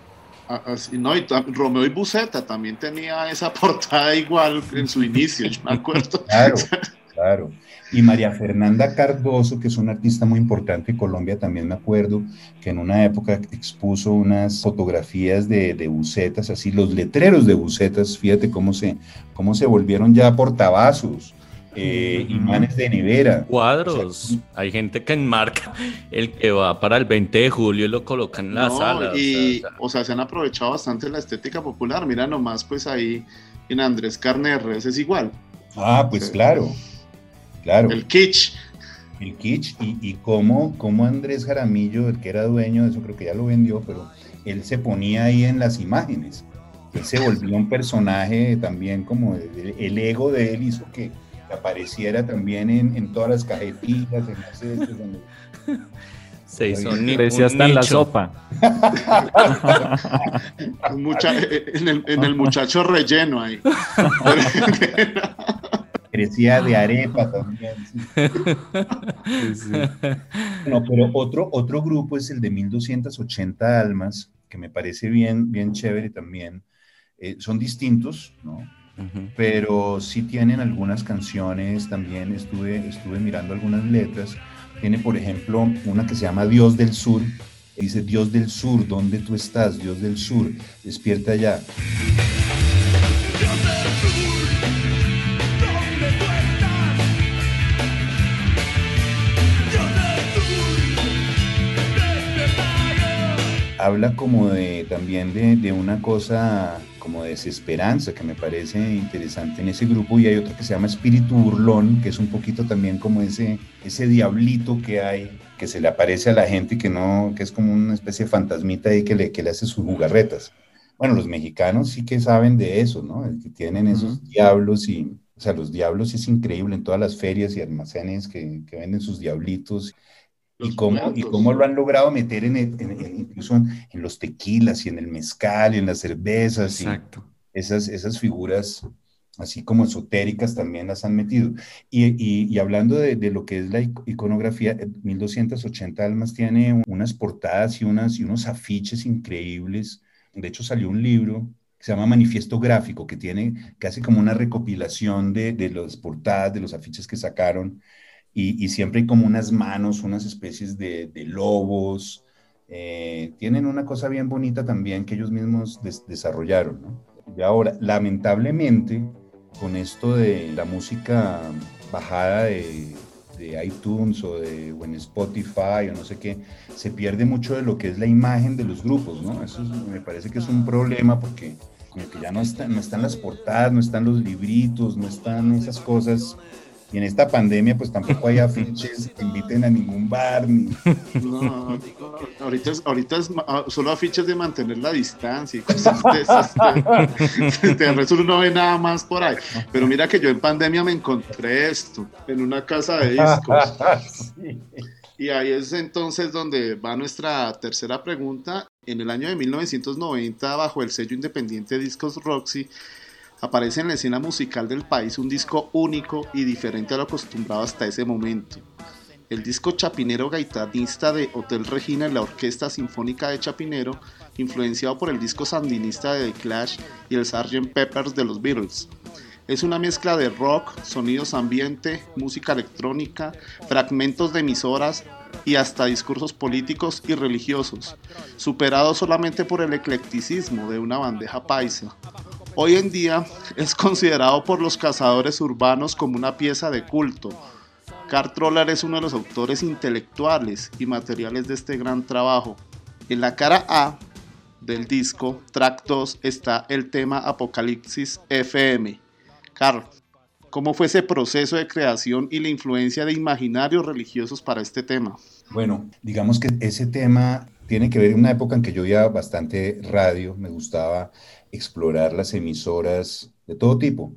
ah, así, no, y Romeo y Buceta también tenía esa portada igual en su inicio, yo me acuerdo. Claro, claro. Y María Fernanda Cardoso, que es una artista muy importante en Colombia, también me acuerdo que en una época expuso unas fotografías de, de bucetas, así los letreros de bucetas, fíjate cómo se, cómo se volvieron ya portavasos, eh, imanes de nevera. Cuadros. Hay gente que enmarca el que va para el 20 de julio y lo coloca en la No, sala. o y, sea, o sea, o sea, se han aprovechado bastante la estética popular. Mira nomás, pues ahí en Andrés Carne de Res es igual. Ah, pues claro, claro. El kitsch. el kitsch y, y cómo, cómo Andrés Jaramillo, el que era dueño de eso, creo que ya lo vendió, pero él se ponía ahí en las imágenes. Él se volvió un personaje también como el, el ego de él hizo que apareciera también en, en todas las cajetillas, en las estos, en los- se hizo Parecía hasta en la sopa. Mucha- en, el, en el muchacho relleno ahí. Parecía de arepa también. sí. Sí, sí. No, pero otro, otro grupo es el de 1280 almas, que me parece bien, bien chévere también. Eh, son distintos, ¿no? pero sí tienen algunas canciones, también estuve, estuve mirando algunas letras, tiene por ejemplo una que se llama Dios del Sur, dice Dios del Sur, ¿dónde tú estás? Dios del Sur, despierta ya. habla como de también de, de, una cosa como de desesperanza que me parece interesante en ese grupo y hay otro que se llama Espíritu Burlón, que es un poquito también como ese, ese diablito que hay, que se le aparece a la gente y que no, que es como una especie de fantasmita ahí que le, que le hace sus jugarretas. Bueno, los mexicanos sí que saben de eso, ¿no? Que tienen esos diablos y, o sea, los diablos es increíble en todas las ferias y almacenes que, que venden sus diablitos y cómo, y cómo lo han logrado meter en, en- en- incluso en, en los tequilas y en el mezcal y en las cervezas y Exacto. esas, esas figuras así como esotéricas también las han metido. Y, y- y hablando de, de lo que es la ic- iconografía, eh, 1280 Almas tiene unas portadas y, unas, y unos afiches increíbles. De hecho salió un libro que se llama Manifiesto Gráfico, que tiene casi como una recopilación de, de las portadas, de los afiches que sacaron y, y siempre hay como unas manos, unas especies de, de lobos. eh, tienen una cosa bien bonita también que ellos mismos des- desarrollaron. ¿no? Y ahora, lamentablemente, con esto de la música bajada de, de iTunes o, de, o en Spotify o no sé qué, se pierde mucho de lo que es la imagen de los grupos, ¿no? Eso es- me parece que es un problema porque como que ya no están, no están las portadas, no están los libritos, no están esas cosas. Y en esta pandemia, pues tampoco hay afiches que inviten a ningún bar, ni, No, ahorita es, ahorita es ah, solo afiches de mantener la distancia y cosas de esas. Uno no ve nada más por ahí. Pero mira que yo en pandemia me encontré esto en una casa de discos. Sí. Y ahí es entonces donde va nuestra tercera pregunta. En el año de 1990, bajo el sello independiente Discos Roxy, aparece en la escena musical del país un disco único y diferente a lo acostumbrado hasta ese momento. El disco Chapinero Gaitanista de Hotel Regina en la Orquesta Sinfónica de Chapinero, influenciado por el disco sandinista de The Clash y el Sgt. Peppers de los Beatles. Es una mezcla de rock, sonidos ambiente, música electrónica, fragmentos de emisoras y hasta discursos políticos y religiosos, superado solamente por el eclecticismo de una bandeja paisa. Hoy en día es considerado por los cazadores urbanos como una pieza de culto. Carl Troller es uno de los autores intelectuales y materiales de este gran trabajo. En la cara A del disco, track 2, está el tema Apocalipsis FM. Carl, ¿cómo fue ese proceso de creación y la influencia de imaginarios religiosos para este tema? Bueno, digamos que ese tema tiene que ver en una época en que yo oía bastante radio, me gustaba explorar las emisoras de todo tipo.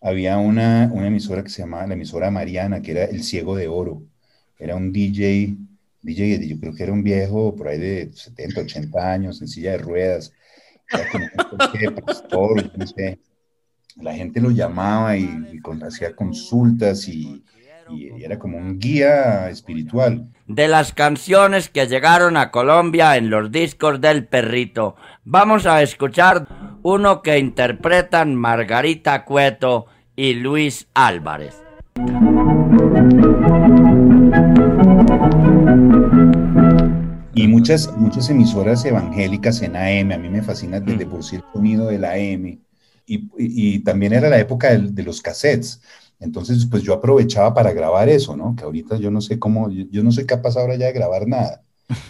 Había una, una emisora que se llamaba la emisora Mariana, que era El Ciego de Oro. Era un DJ, DJ, yo creo que era un viejo por ahí de 70, 80 años, en silla de ruedas. La gente lo llamaba y, y hacía consultas y, y- y era como un guía espiritual. de las canciones que llegaron a Colombia en los discos del perrito. Vamos a escuchar uno que interpretan Margarita Cueto y Luis Álvarez. Y muchas, muchas emisoras evangélicas en AM, a mí me fascina desde por sí el sonido del AM. Y, y- y también era la época del- de, los cassettes. Entonces, pues yo aprovechaba para grabar eso, ¿no? Que ahorita yo no sé cómo, yo, yo no soy capaz ahora ya de grabar nada.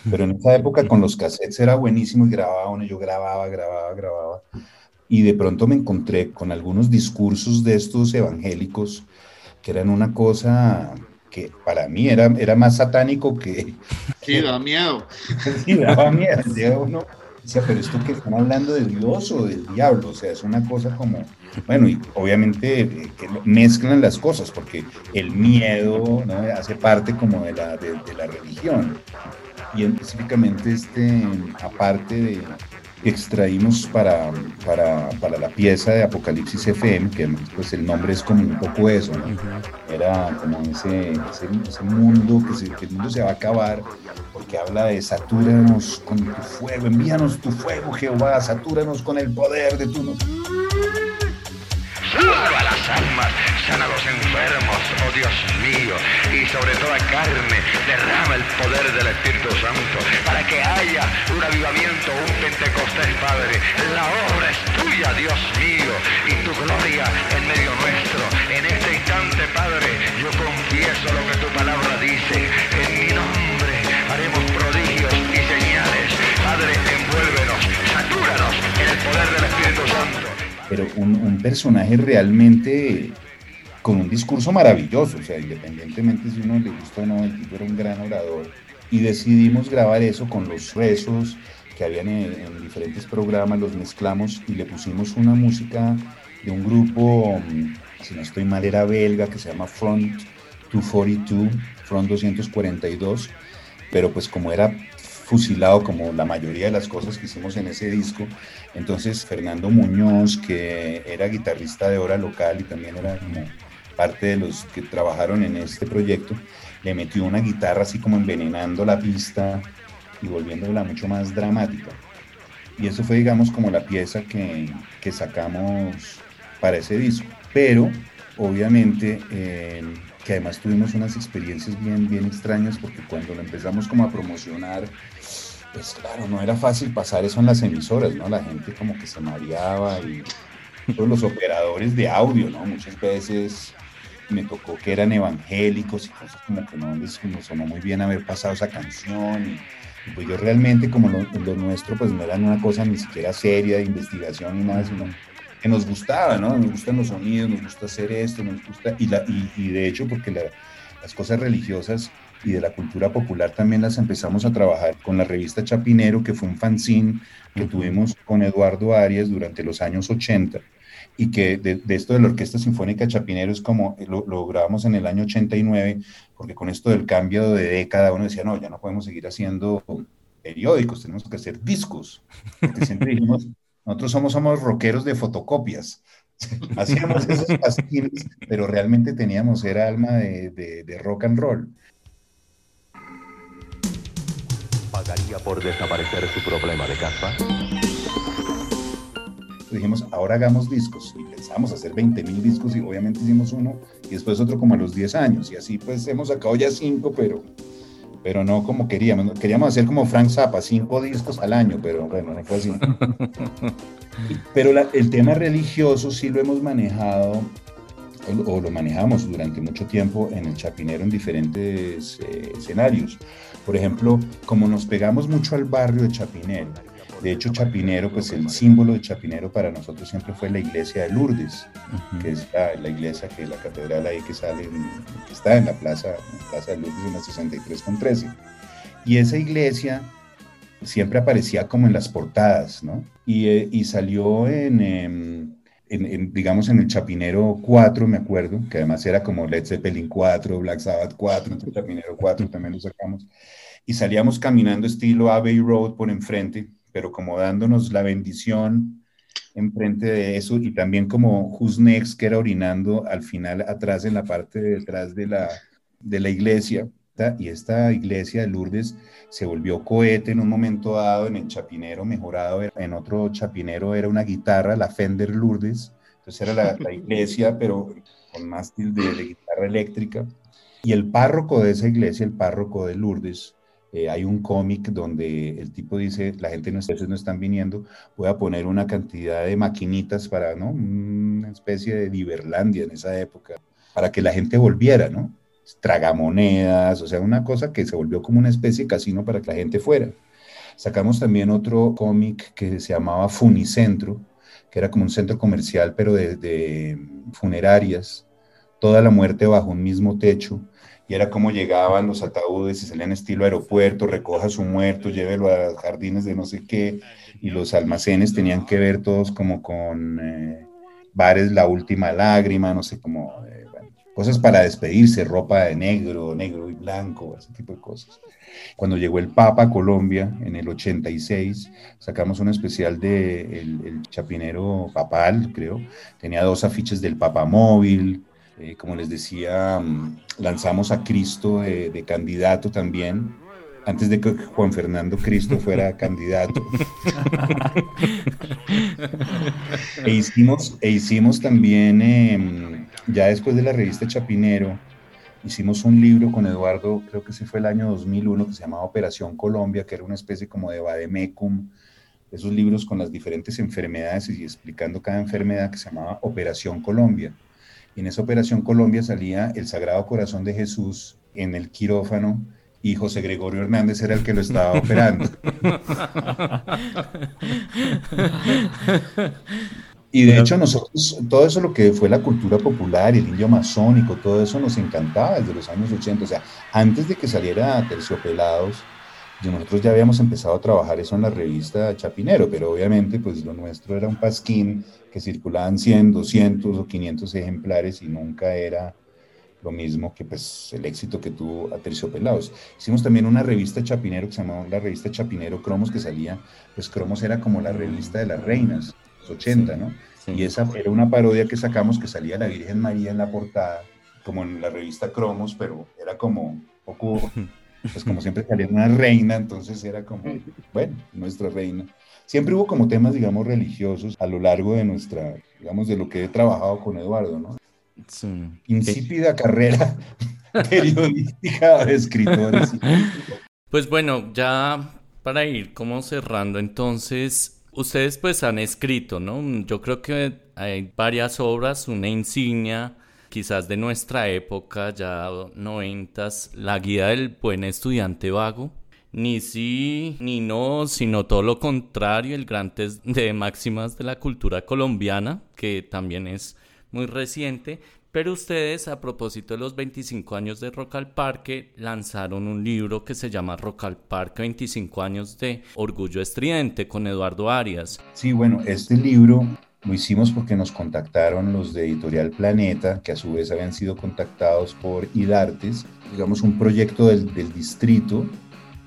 Pero en esa época con los cassettes era buenísimo y grababa uno, yo grababa, grababa, grababa. Y de pronto me encontré con algunos discursos de estos evangélicos que eran una cosa que para mí era, era más satánico que, Sí, da miedo. Sí, daba miedo. Uno, decía, pero esto que están hablando de Dios o del diablo, o sea, es una cosa como, bueno, y obviamente eh, que mezclan las cosas, porque el miedo hace parte como de la, de, la religión. Y específicamente, este, aparte de extraímos para, para, para la pieza de Apocalipsis FM, que pues el nombre es como un poco eso, ¿no? era como ese, ese, ese mundo que, se- que el mundo se va a acabar porque habla de satúranos con tu fuego, envíanos tu fuego Jehová, satúranos con el poder de tu nombre. Salva las almas, sana a los enfermos, oh Dios mío, sobre toda carne derrama el poder del Espíritu Santo para que haya un avivamiento, un Pentecostés, Padre. La obra es tuya, Dios mío, y tu gloria en medio nuestro. En este instante, Padre, yo confieso lo que tu palabra dice. En mi nombre haremos prodigios y señales. Padre, envuélvenos, satúranos en el poder del Espíritu Santo. Pero un, un personaje realmente con un discurso maravilloso, o sea, independientemente si uno le gusta o no, el tipo era un gran orador. Y decidimos grabar eso con los rezos que habían en, en diferentes programas, los mezclamos y le pusimos una música de un grupo, si no estoy mal, era belga, que se llama Front 242, Front 242, pero pues como era fusilado como la mayoría de las cosas que hicimos en ese disco, entonces Fernando Muñoz, que era guitarrista de hora local y también era como parte de los que trabajaron en este proyecto, le metió una guitarra así como envenenando la pista y volviéndola mucho más dramática. Y eso fue, digamos, como la pieza que, que sacamos para ese disco. Pero, obviamente, eh, que además tuvimos unas experiencias bien, bien extrañas porque cuando lo empezamos como a promocionar, pues claro, no era fácil pasar eso en las emisoras, ¿no? La gente como que se mareaba y todos los operadores de audio, ¿no? Muchas veces me tocó que eran evangélicos y cosas como que no les no sonó muy bien haber pasado esa canción. Y, y pues yo realmente, como lo, lo, nuestro, pues no era una cosa ni siquiera seria de investigación ni nada, sino que nos gustaba, ¿no? Nos gustan los sonidos, nos gusta hacer esto, nos gusta, y, la, y, y de hecho, porque la, las cosas religiosas y de la cultura popular también las empezamos a trabajar con la revista Chapinero, que fue un fanzine que tuvimos con Eduardo Arias durante los años 80 y que de, de, esto de la Orquesta Sinfónica Chapinero es como lo, lo, grabamos en el año 89, porque con esto del cambio de década uno decía, no, ya no podemos seguir haciendo periódicos, tenemos que hacer discos. Porque siempre dijimos, nosotros somos, somos rockeros de fotocopias. Hacíamos esos pastines, pero realmente teníamos, era alma de, de, de rock and roll. ¿Pagaría por desaparecer su problema de casa? Dijimos, ahora hagamos discos. Y pensamos hacer 20 mil discos y obviamente hicimos uno y después otro como a los 10 años. Y así pues hemos sacado ya 5, pero, pero no como queríamos. Queríamos hacer como Frank Zappa, 5 discos al año, pero bueno, no fue así. pero la, el tema religioso sí lo hemos manejado o, o, lo manejamos durante mucho tiempo en el Chapinero en diferentes eh, escenarios. Por ejemplo, como nos pegamos mucho al barrio de Chapinero, de hecho, Chapinero, pues el símbolo de Chapinero para nosotros siempre fue la iglesia de Lourdes, uh -huh. que es la, la, iglesia, que la catedral ahí que sale, en, que está en la plaza, en la plaza de Lourdes en la 63 con 13. Y esa iglesia siempre aparecía como en las portadas, ¿no? Y, eh, y salió en, en, en, digamos, en el Chapinero 4, me acuerdo, que además era como Led Zeppelin 4, Black Sabbath 4, entonces Chapinero 4 también lo sacamos. Y salíamos caminando estilo Abbey Road por enfrente, pero como dándonos la bendición enfrente de eso y también como Who's Next, que era orinando al final atrás en la parte de detrás de la, de la iglesia. Y esta iglesia de Lourdes se volvió cohete en un momento dado en el chapinero mejorado. En otro chapinero era una guitarra, la Fender Lourdes. Entonces era la, la iglesia, pero con mástil de, de guitarra eléctrica. Y el párroco de esa iglesia, el párroco de Lourdes, eh, hay un cómic donde el tipo dice, la gente no, no están viniendo, voy a poner una cantidad de maquinitas para, ¿no? Una especie de Liberlandia en esa época, para que la gente volviera, ¿no? Tragamonedas, o sea, una cosa que se volvió como una especie de casino para que la gente fuera. Sacamos también otro cómic que se llamaba Funicentro, que era como un centro comercial, pero de funerarias, toda la muerte bajo un mismo techo y era como llegaban los ataúdes y salían estilo aeropuerto, recoja su muerto, llévelo a los jardines de no sé qué, y los almacenes tenían que ver todos como con eh, bares La Última Lágrima, no sé, como eh, cosas para despedirse, ropa de negro, negro y blanco, ese tipo de cosas. Cuando llegó el Papa a Colombia en el 86, sacamos un especial de el, el Chapinero Papal, creo, tenía dos afiches del Papamóvil, eh, como les decía, mm, lanzamos a Cristo de, de, candidato también, antes de que Juan Fernando Cristo fuera candidato. e, hicimos, e hicimos también, eh, ya después de la revista Chapinero, hicimos un libro con Eduardo, creo que ese fue el año 2001, que se llamaba Operación Colombia, que era una especie como de Bademecum, esos libros con las diferentes enfermedades y explicando cada enfermedad que se llamaba Operación Colombia. En esa operación Colombia salía el Sagrado Corazón de Jesús en el quirófano y José Gregorio Hernández era el que lo estaba operando. Y de hecho nosotros, todo eso lo que fue la cultura popular, el indio amazónico, todo eso nos encantaba desde los años 80. O sea, antes de que saliera Terciopelados, nosotros ya habíamos empezado a trabajar eso en la revista Chapinero, pero obviamente pues lo nuestro era un pasquín que circulaban 100, 200 o 500 ejemplares y nunca era lo mismo que pues el éxito que tuvo Aterciopelados. Hicimos también una revista Chapinero que se llamaba la revista Chapinero Cromos que salía, pues Cromos era como la revista de las reinas, los 80, ¿no? Y esa era una parodia que sacamos que salía la Virgen María en la portada, como en la revista Cromos, pero era como poco pues como siempre salía una reina, entonces era como, bueno, nuestra reina. Siempre hubo como temas, digamos, religiosos a lo largo de nuestra, digamos, de lo que he trabajado con Eduardo, ¿no? Sí. Insípida carrera periodística de escritores. Pues bueno, ya para ir como cerrando, entonces, ustedes pues han escrito, ¿no? Yo creo que hay varias obras, una insignia quizás de nuestra época, ya noventas, la guía del buen estudiante vago. Ni sí, ni no, sino todo lo contrario, el gran test de máximas de la cultura colombiana, que también es muy reciente. Pero ustedes, a propósito de los 25 años de Rock al Parque, lanzaron un libro que se llama Rock al Parque 25 años de Orgullo Estridente con Eduardo Arias. Sí, bueno, este libro lo hicimos porque nos contactaron los de Editorial Planeta, que a su vez habían sido contactados por IDARTES, digamos un proyecto del, distrito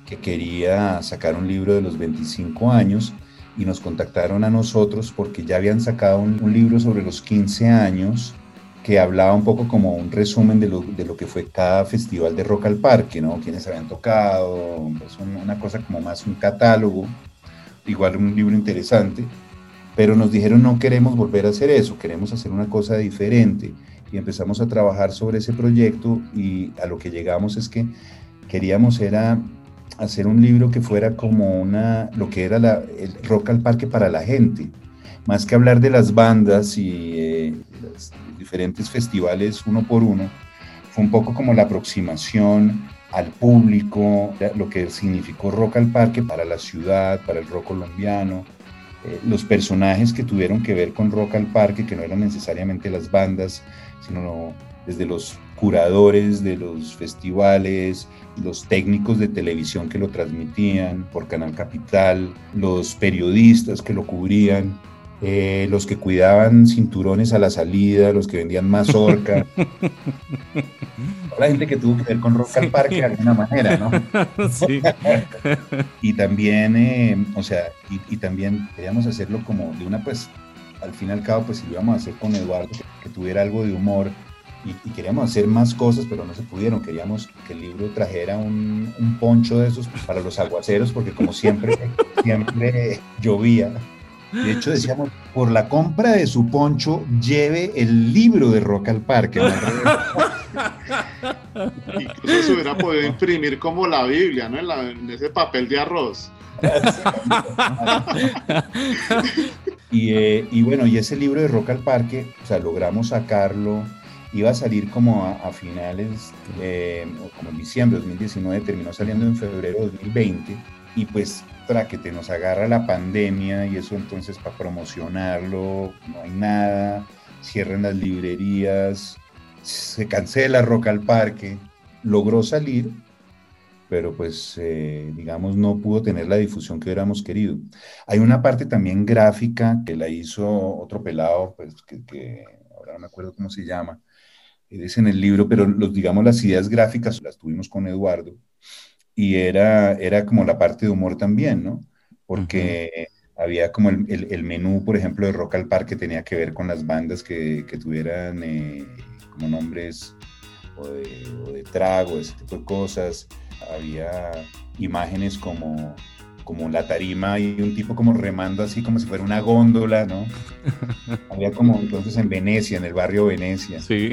que quería sacar un libro de los 25 años y nos contactaron a nosotros porque ya habían sacado un, libro sobre los 15 años que hablaba un poco como un resumen de lo, de lo, que fue cada festival de Rock al Parque, ¿no? Quienes habían tocado, pues una cosa como más un catálogo, igual un libro interesante pero nos dijeron no queremos volver a hacer eso, queremos hacer una cosa diferente. Y empezamos a trabajar sobre ese proyecto y a lo que llegamos es que queríamos era hacer un libro que fuera como una, lo que era la, el rock al parque para la gente. Más que hablar de las bandas y eh, diferentes festivales uno por uno, fue un poco como la aproximación al público, lo que significó rock al parque para la ciudad, para el rock colombiano, eh, los personajes que tuvieron que ver con Rock al Parque, que no eran necesariamente las bandas, sino desde los curadores de los festivales, los técnicos de televisión que lo transmitían por Canal Capital, los periodistas que lo cubrían, eh, los que cuidaban cinturones a la salida, los que vendían mazorca. la gente que tuvo que ver con Rock al Parque de alguna manera, ¿no? Sí. y también, eh, o sea, y, también queríamos hacerlo como de una, pues, al fin y al cabo, pues si lo íbamos a hacer con Eduardo, que, tuviera algo de humor. Y, queríamos hacer más cosas, pero no se pudieron. Queríamos que el libro trajera un, un poncho de esos para los aguaceros, porque como siempre, siempre llovía. De hecho, decíamos, por la compra de su poncho, lleve el libro de Rock al Parque. Incluso se hubiera podido imprimir como la Biblia, ¿no? En, ese papel de arroz. Eh, y, bueno, y ese libro de Rock al Parque, o sea, logramos sacarlo, iba a salir como a, finales, eh, como en diciembre de 2019, terminó saliendo en febrero de 2020, y pues para que te nos agarra la pandemia y eso entonces para promocionarlo no hay nada, cierran las librerías, se cancela Rock al Parque, logró salir, pero pues eh, digamos no pudo tener la difusión que hubiéramos querido. Hay una parte también gráfica que la hizo otro pelado, pues que, ahora no me acuerdo cómo se llama, es en el libro, pero los, digamos las ideas gráficas las tuvimos con Eduardo y era, era como la parte de humor también, ¿no? Porque había como el, el, menú, por ejemplo, de Rock al Parque tenía que ver con las bandas que, que tuvieran eh, como nombres o de, o de, trago, ese tipo de cosas. Había imágenes como, como la tarima y un tipo como remando así como si fuera una góndola, ¿no? Había como entonces en Venecia, en el barrio Venecia. Sí.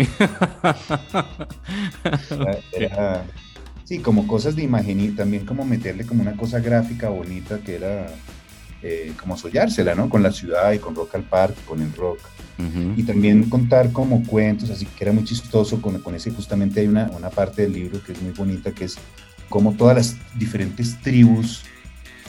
era, Sí, como cosas de imagen y también como meterle como una cosa gráfica bonita que era eh, como sollársela, ¿no? Con la ciudad y con Rock al Parque, con el rock. Y también contar como cuentos, así que era muy chistoso con, con ese, justamente hay una, una parte del libro que es muy bonita, que es como todas las diferentes tribus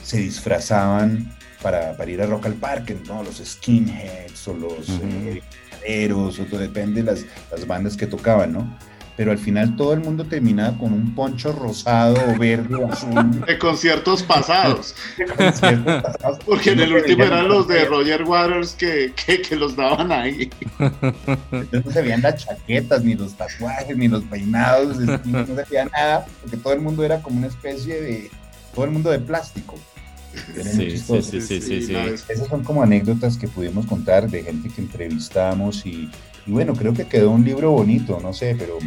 se disfrazaban para, para ir a Rock al Parque, ¿no? Los skinheads o los eh, o todo depende de las, las bandas que tocaban, ¿no? Pero al final todo el mundo terminaba con un poncho rosado o verde o azul. De conciertos pasados. conciertos pasados. Porque en el último eran los de Roger Waters que, que, que los daban ahí. Entonces no se veían las chaquetas, ni los tatuajes, ni los peinados, no se veía nada, porque todo el mundo era como una especie de, todo el mundo de plástico. Sí, sí, sí, sí, sí. Esas son como anécdotas que pudimos contar de gente que entrevistamos y, y bueno, creo que quedó un libro bonito, no sé, pero,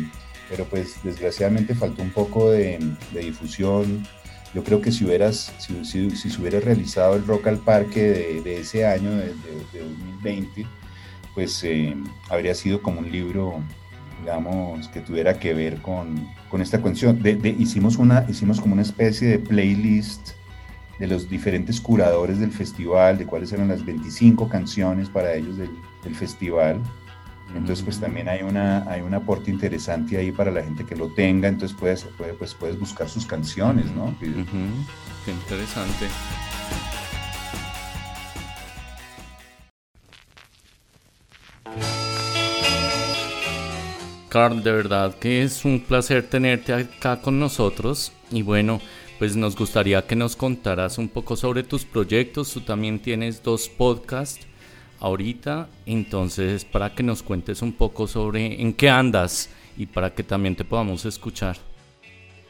pero pues desgraciadamente faltó un poco de, de difusión. Yo creo que si hubieras, si, si- si se hubiera realizado el Rock al Parque de, de ese año, de, de- de 2020, pues eh, habría sido como un libro, digamos, que tuviera que ver con, con esta cuestión. De, de- hicimos, una, hicimos como una especie de playlist de los diferentes curadores del festival, de cuáles eran las 25 canciones para ellos del, del festival. Entonces, pues también hay, una, hay un aporte interesante ahí para la gente que lo tenga, entonces puedes, puede- pues, puedes buscar sus canciones, ¿no? Qué interesante. Carl, de verdad que es un placer tenerte acá con nosotros y bueno, pues nos gustaría que nos contaras un poco sobre tus proyectos. Tú también tienes dos podcasts ahorita, entonces para que nos cuentes un poco sobre en qué andas y para que también te podamos escuchar.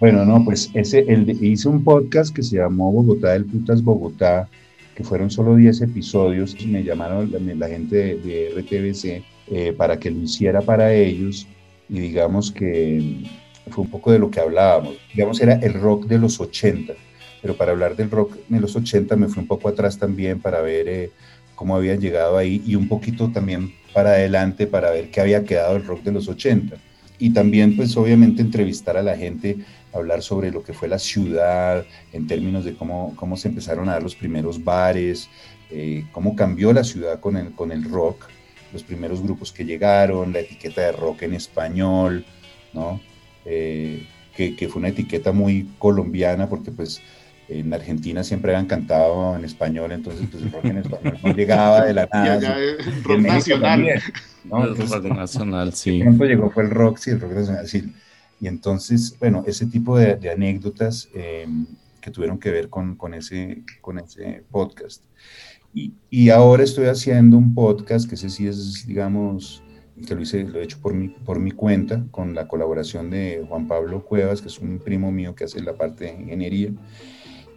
Bueno, no, pues ese, el hice un podcast que se llamó Bogotá del Putas Bogotá, que fueron solo 10 episodios. Me llamaron la, la gente de, de RTBC eh, para que lo hiciera para ellos y digamos que fue un poco de lo que hablábamos. Digamos, era el rock de los 80, pero para hablar del rock de los 80 me fui un poco atrás también para ver eh, cómo habían llegado ahí y un poquito también para adelante para ver qué había quedado el rock de los 80. Y también, pues obviamente, entrevistar a la gente, hablar sobre lo que fue la ciudad, en términos de cómo, cómo se empezaron a dar los primeros bares, eh, cómo cambió la ciudad con el, con el rock, los primeros grupos que llegaron, la etiqueta de rock en español, ¿no? Eh, que, que fue una etiqueta muy colombiana porque pues en Argentina siempre habían cantado en español, entonces pues el rock en español no llegaba de la nada. allá sí. es Y en rock nacional. también, ¿no? El Entonces, rock nacional, sí. pronto llegó fue el rock, sí, el rock nacional, sí. Y entonces, bueno, ese tipo de, de anécdotas eh, que tuvieron que ver con, con, ese, con ese podcast. Y, y ahora estoy haciendo un podcast que ese sí es, digamos, que lo hice, lo he hecho por mi, por mi cuenta, con la colaboración de Juan Pablo Cuevas, que es un primo mío que hace la parte de ingeniería,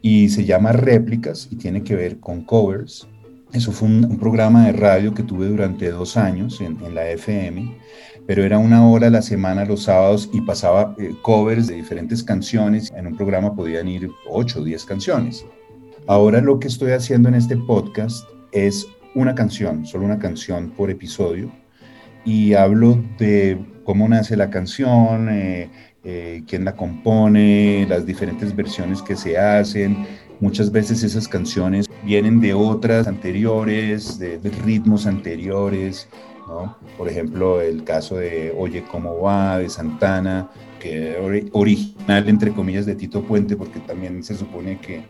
y se llama Réplicas y tiene que ver con covers. Eso fue un, programa de radio que tuve durante dos años en, la FM, pero era una hora a la semana los sábados y pasaba eh, covers de diferentes canciones. En un programa podían ir 8 o 10 canciones. Ahora lo que estoy haciendo en este podcast es una canción, solo una canción por episodio, y hablo de cómo nace la canción, eh, eh, quién la compone, las diferentes versiones que se hacen. Muchas veces esas canciones vienen de otras anteriores, de, de ritmos anteriores, ¿no? Por ejemplo, el caso de Oye, ¿cómo va? de Santana, que ori- original, entre comillas, de Tito Puente, porque también se supone que,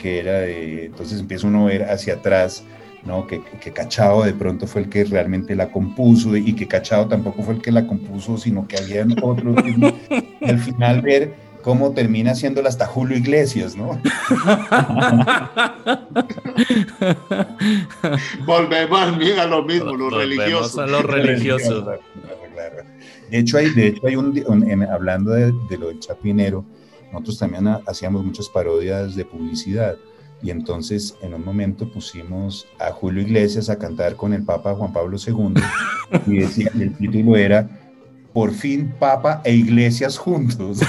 que era de... Entonces empieza uno a ver hacia atrás, ¿no? Que, que Cachao de pronto fue el que realmente la compuso y que Cachao tampoco fue el que la compuso, sino que habían otros. Y al final ver cómo termina haciéndola hasta Julio Iglesias, ¿no? Volvemos a lo mismo, lo Volvemos religioso. a lo religioso. Claro, claro. De hecho, hay, de hecho, hay un, un- en- hablando de, de lo del chapinero, nosotros también ha- hacíamos muchas parodias de publicidad. Y entonces, en un momento pusimos a Julio Iglesias a cantar con el Papa Juan Pablo II y decía, el título era Por fin Papa e Iglesias juntos.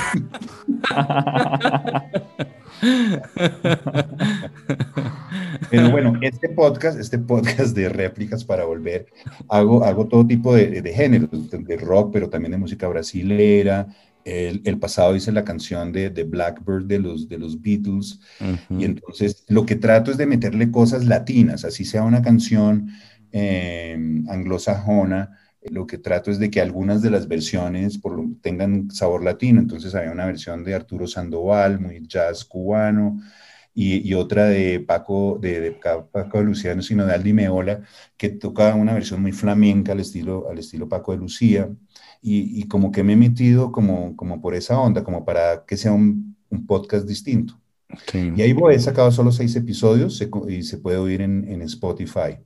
Pero bueno, este podcast, este podcast de réplicas para volver, hago, hago todo tipo de, de géneros, de, de rock, pero también de música brasilera. El, el pasado hice la canción de, de Blackbird de los, de los Beatles. Y entonces lo que trato es de meterle cosas latinas, así sea una canción eh, anglosajona, lo que trato es de que algunas de las versiones por tengan sabor latino. Entonces había una versión de Arturo Sandoval, muy jazz cubano. y, y otra de Paco de, de Paco de Luciano Sinodal de Meola, que toca una versión muy flamenca al estilo, al estilo Paco de Lucía. Y, y como que me he metido como, como por esa onda, como para que sea un, un podcast distinto. Sí. Y ahí voy, he sacado solo seis episodios se y se puede oír en, en Spotify.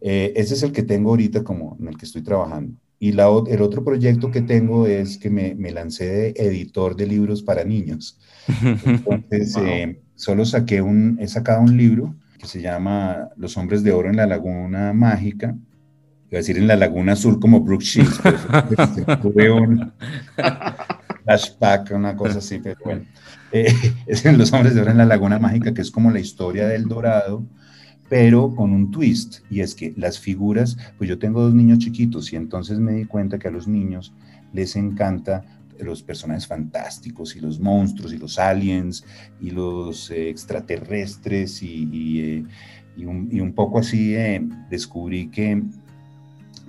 Eh, ese es el que tengo ahorita como en el que estoy trabajando. Y la, el otro proyecto que tengo es que me, me lancé de editor de libros para niños. Entonces, Wow. eh, solo saqué un, he sacado un libro que se llama Los hombres de oro en la laguna mágica. Iba a decir en la laguna azul como Brooke Shields, tuve un flashback, una cosa así, pero bueno. Eh, es en Los hombres de oro en la laguna mágica, que es como la historia del dorado, pero con un twist, y es que las figuras, pues yo tengo dos niños chiquitos y entonces me di cuenta que a los niños les encanta los personajes fantásticos y los monstruos y los aliens y los eh, extraterrestres y, y, eh, y un, y un poco así eh, descubrí que,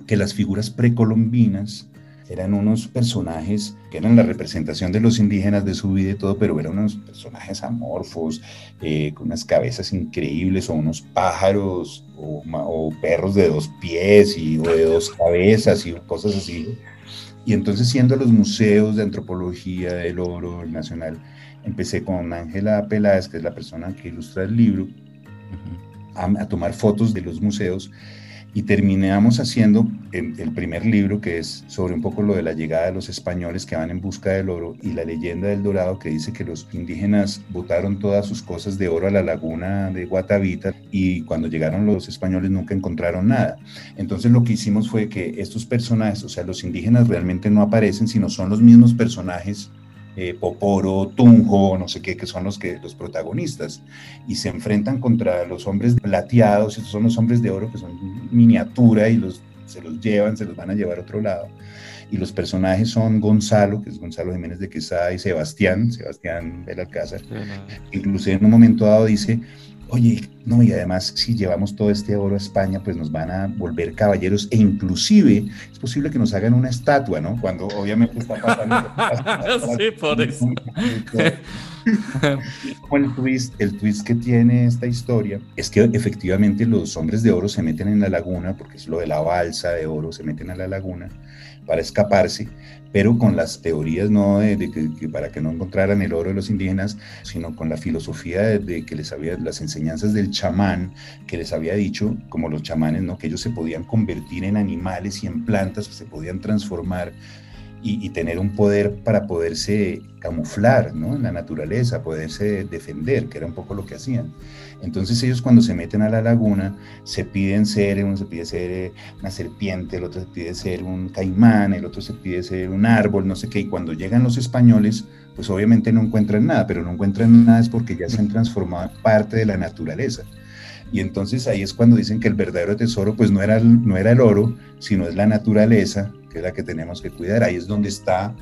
que las figuras precolombinas eran unos personajes que eran la representación de los indígenas de su vida y todo, pero eran unos personajes amorfos, eh, con unas cabezas increíbles, o unos pájaros, o, perros de dos pies y, o de dos cabezas y cosas así. Y entonces, siendo los museos de antropología del oro el nacional, empecé con Ángela Peláez, que es la persona que ilustra el libro, a, a tomar fotos de los museos y terminamos haciendo el, primer libro que es sobre un poco lo de la llegada de los españoles que van en busca del oro y la leyenda del dorado que dice que los indígenas botaron todas sus cosas de oro a la laguna de Guatavita y cuando llegaron los españoles nunca encontraron nada. Entonces lo que hicimos fue que estos personajes, o sea, los indígenas realmente no aparecen, sino son los mismos personajes eh, Poporo, Tunjo, no sé qué, que son los, que, los protagonistas, y se enfrentan contra los hombres plateados, estos son los hombres de oro que son miniatura y los, se los llevan, se los van a llevar a otro lado. Y los personajes son Gonzalo, que es Gonzalo Jiménez de Quesada, y Sebastián, Sebastián Belalcázar. Inclusive en un momento dado dice, oye, no, y además si llevamos todo este oro a España, pues nos van a volver caballeros e inclusive es posible que nos hagan una estatua, ¿no? Cuando obviamente está pasando. Sí, por eso. El twist, el twist que tiene esta historia es que efectivamente los hombres de oro se meten en la laguna, porque es lo de la balsa de oro, se meten a la laguna para escaparse, pero con las teorías no de, de que, que para que no encontraran el oro de los indígenas, sino con la filosofía de, de que les había, las enseñanzas del chamán, que les había dicho, como los chamanes, ¿no? que ellos se podían convertir en animales y en plantas, se podían transformar y, tener un poder para poderse camuflar ¿no? en la naturaleza, poderse defender, que era un poco lo que hacían. Entonces ellos cuando se meten a la laguna se piden ser, uno se pide ser una serpiente, el otro se pide ser un caimán, el otro se pide ser un árbol, no sé qué, y cuando llegan los españoles, pues obviamente no encuentran nada, pero no encuentran nada es porque ya se han transformado en parte de la naturaleza. Y entonces ahí es cuando dicen que el verdadero tesoro pues no era, no era el oro, sino es la naturaleza, que es la que tenemos que cuidar. Ahí es donde está,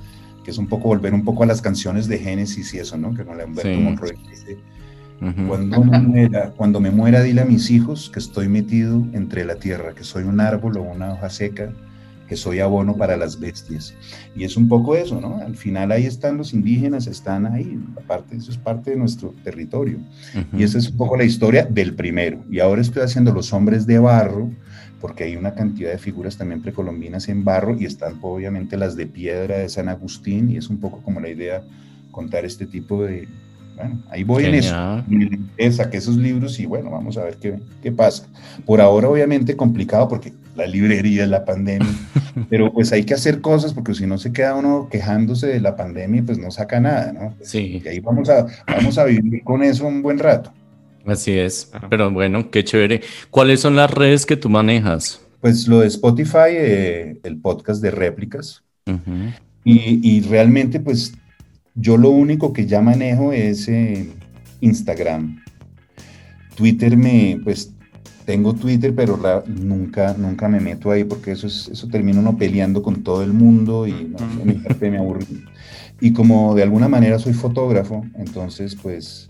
que es un poco volver un poco a las canciones de Génesis y eso, ¿no? Que no le Humberto Sí. Monroy dice, cuando, me muera, cuando me muera, dile a mis hijos que estoy metido entre la tierra, que soy un árbol o una hoja seca, que soy abono para las bestias. Y es un poco eso, ¿no? Al final ahí están los indígenas, están ahí, aparte, eso es parte de nuestro territorio. Y esa es un poco la historia del primero. Y ahora estoy haciendo Los Hombres de Barro, porque hay una cantidad de figuras también precolombinas en barro y están obviamente las de piedra de San Agustín y es un poco como la idea contar este tipo de... Bueno, ahí voy Genial. en eso. Me saqué esos libros y bueno, vamos a ver qué, qué pasa. Por ahora obviamente complicado porque la librería, la pandemia, pero pues hay que hacer cosas porque si no se queda uno quejándose de la pandemia, pues no saca nada, ¿no? Sí, Y ahí vamos a, vamos a vivir con eso un buen rato. Así es. Pero bueno, qué chévere. ¿Cuáles son las redes que tú manejas? Pues lo de Spotify, eh, el podcast de réplicas, Ujú. y, y realmente pues yo lo único que ya manejo es eh, Instagram. Twitter me, pues tengo Twitter, pero la- nunca, nunca me meto ahí porque eso, es, eso termina uno peleando con todo el mundo y no, a mi parte me aburre. Y como de alguna manera soy fotógrafo, entonces pues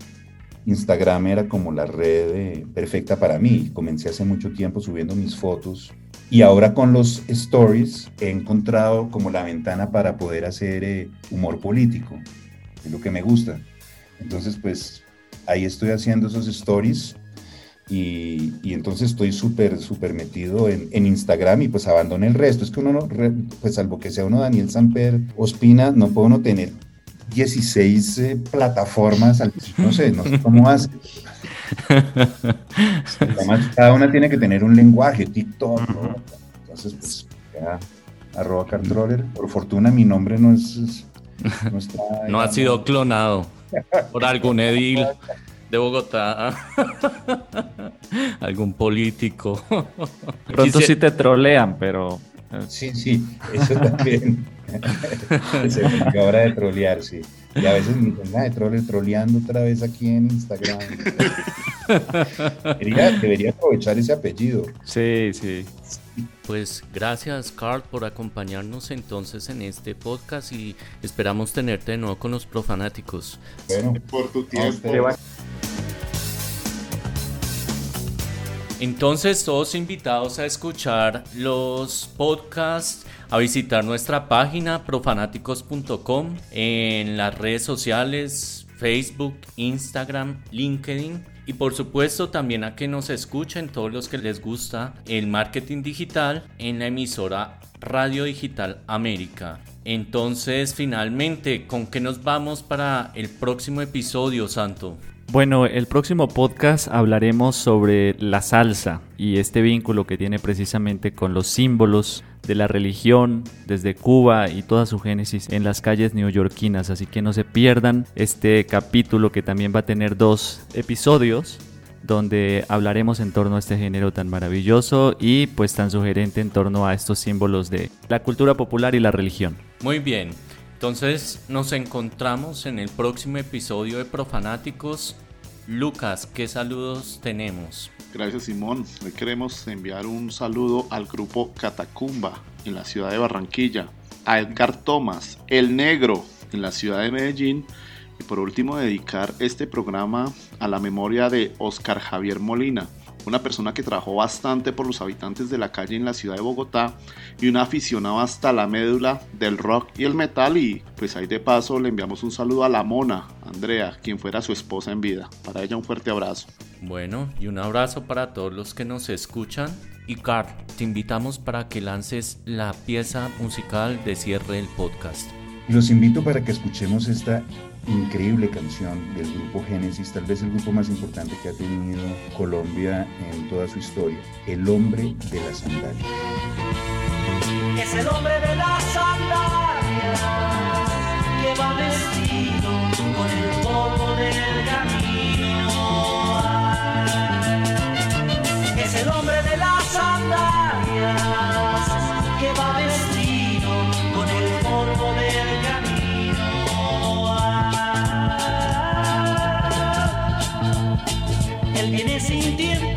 Instagram era como la red eh, perfecta para mí. Comencé hace mucho tiempo subiendo mis fotos y ahora con los stories he encontrado como la ventana para poder hacer eh, humor político, es lo que me gusta. Entonces, pues ahí estoy haciendo esos stories y, entonces estoy súper, súper metido en, Instagram y pues abandoné el resto. Es que uno, pues salvo que sea uno Daniel Samper Ospina, no puede uno tener 16 eh, plataformas, al- no sé, no sé cómo hace. Además, cada una tiene que tener un lenguaje, TikTok, ¿no? Entonces, pues, ya, arroba cartroller. Por fortuna mi nombre no es... es- no, está, No ha sido clonado por algún edil de Bogotá, algún político. Pronto Quisi- sí te trolean, pero Sí, sí, eso también. Se me hora de trolear, sí. Y a veces me dicen, "Ah, de trole, troleando otra vez aquí en Instagram. Debería, debería aprovechar ese apellido. sí, sí. Pues gracias Carl por acompañarnos entonces en este podcast y esperamos tenerte de nuevo con los profanáticos. Bueno, Por tu a tiempo. Entonces todos invitados a escuchar los podcasts, a visitar nuestra página profanáticos.com en las redes sociales Facebook, Instagram, LinkedIn y por supuesto también a que nos escuchen todos los que les gusta el marketing digital en la emisora Radio Digital América. Entonces finalmente, ¿con qué nos vamos para el próximo episodio, Santo? Bueno, el próximo podcast hablaremos sobre la salsa y este vínculo que tiene precisamente con los símbolos de la religión desde Cuba y toda su génesis en las calles neoyorquinas. Así que no se pierdan este capítulo que también va a tener dos episodios donde hablaremos en torno a este género tan maravilloso y pues tan sugerente en torno a estos símbolos de la cultura popular y la religión. Muy bien, entonces nos encontramos en el próximo episodio de Profanáticos. Lucas, ¿qué saludos tenemos? Gracias Simón. Hoy queremos enviar un saludo al grupo Catacumba en la ciudad de Barranquilla, a Edgar Thomas, El Negro en la ciudad de Medellín y por último dedicar este programa a la memoria de Oscar Javier Molina, una persona que trabajó bastante por los habitantes de la calle en la ciudad de Bogotá y un aficionado hasta la médula del rock y el metal y pues ahí de paso le enviamos un saludo a la mona, Andrea, quien fuera su esposa en vida. Para ella un fuerte abrazo. Bueno, y un abrazo para todos los que nos escuchan. Y Carl, te invitamos para que lances la pieza musical de cierre del podcast. Y los invito para que escuchemos esta increíble canción del grupo Génesis, tal vez el grupo más importante que ha tenido Colombia en toda su historia, El hombre de la sandalia. Es el hombre de las sandalias que va vestido con el polvo del camino. Es el hombre de las sandalias Él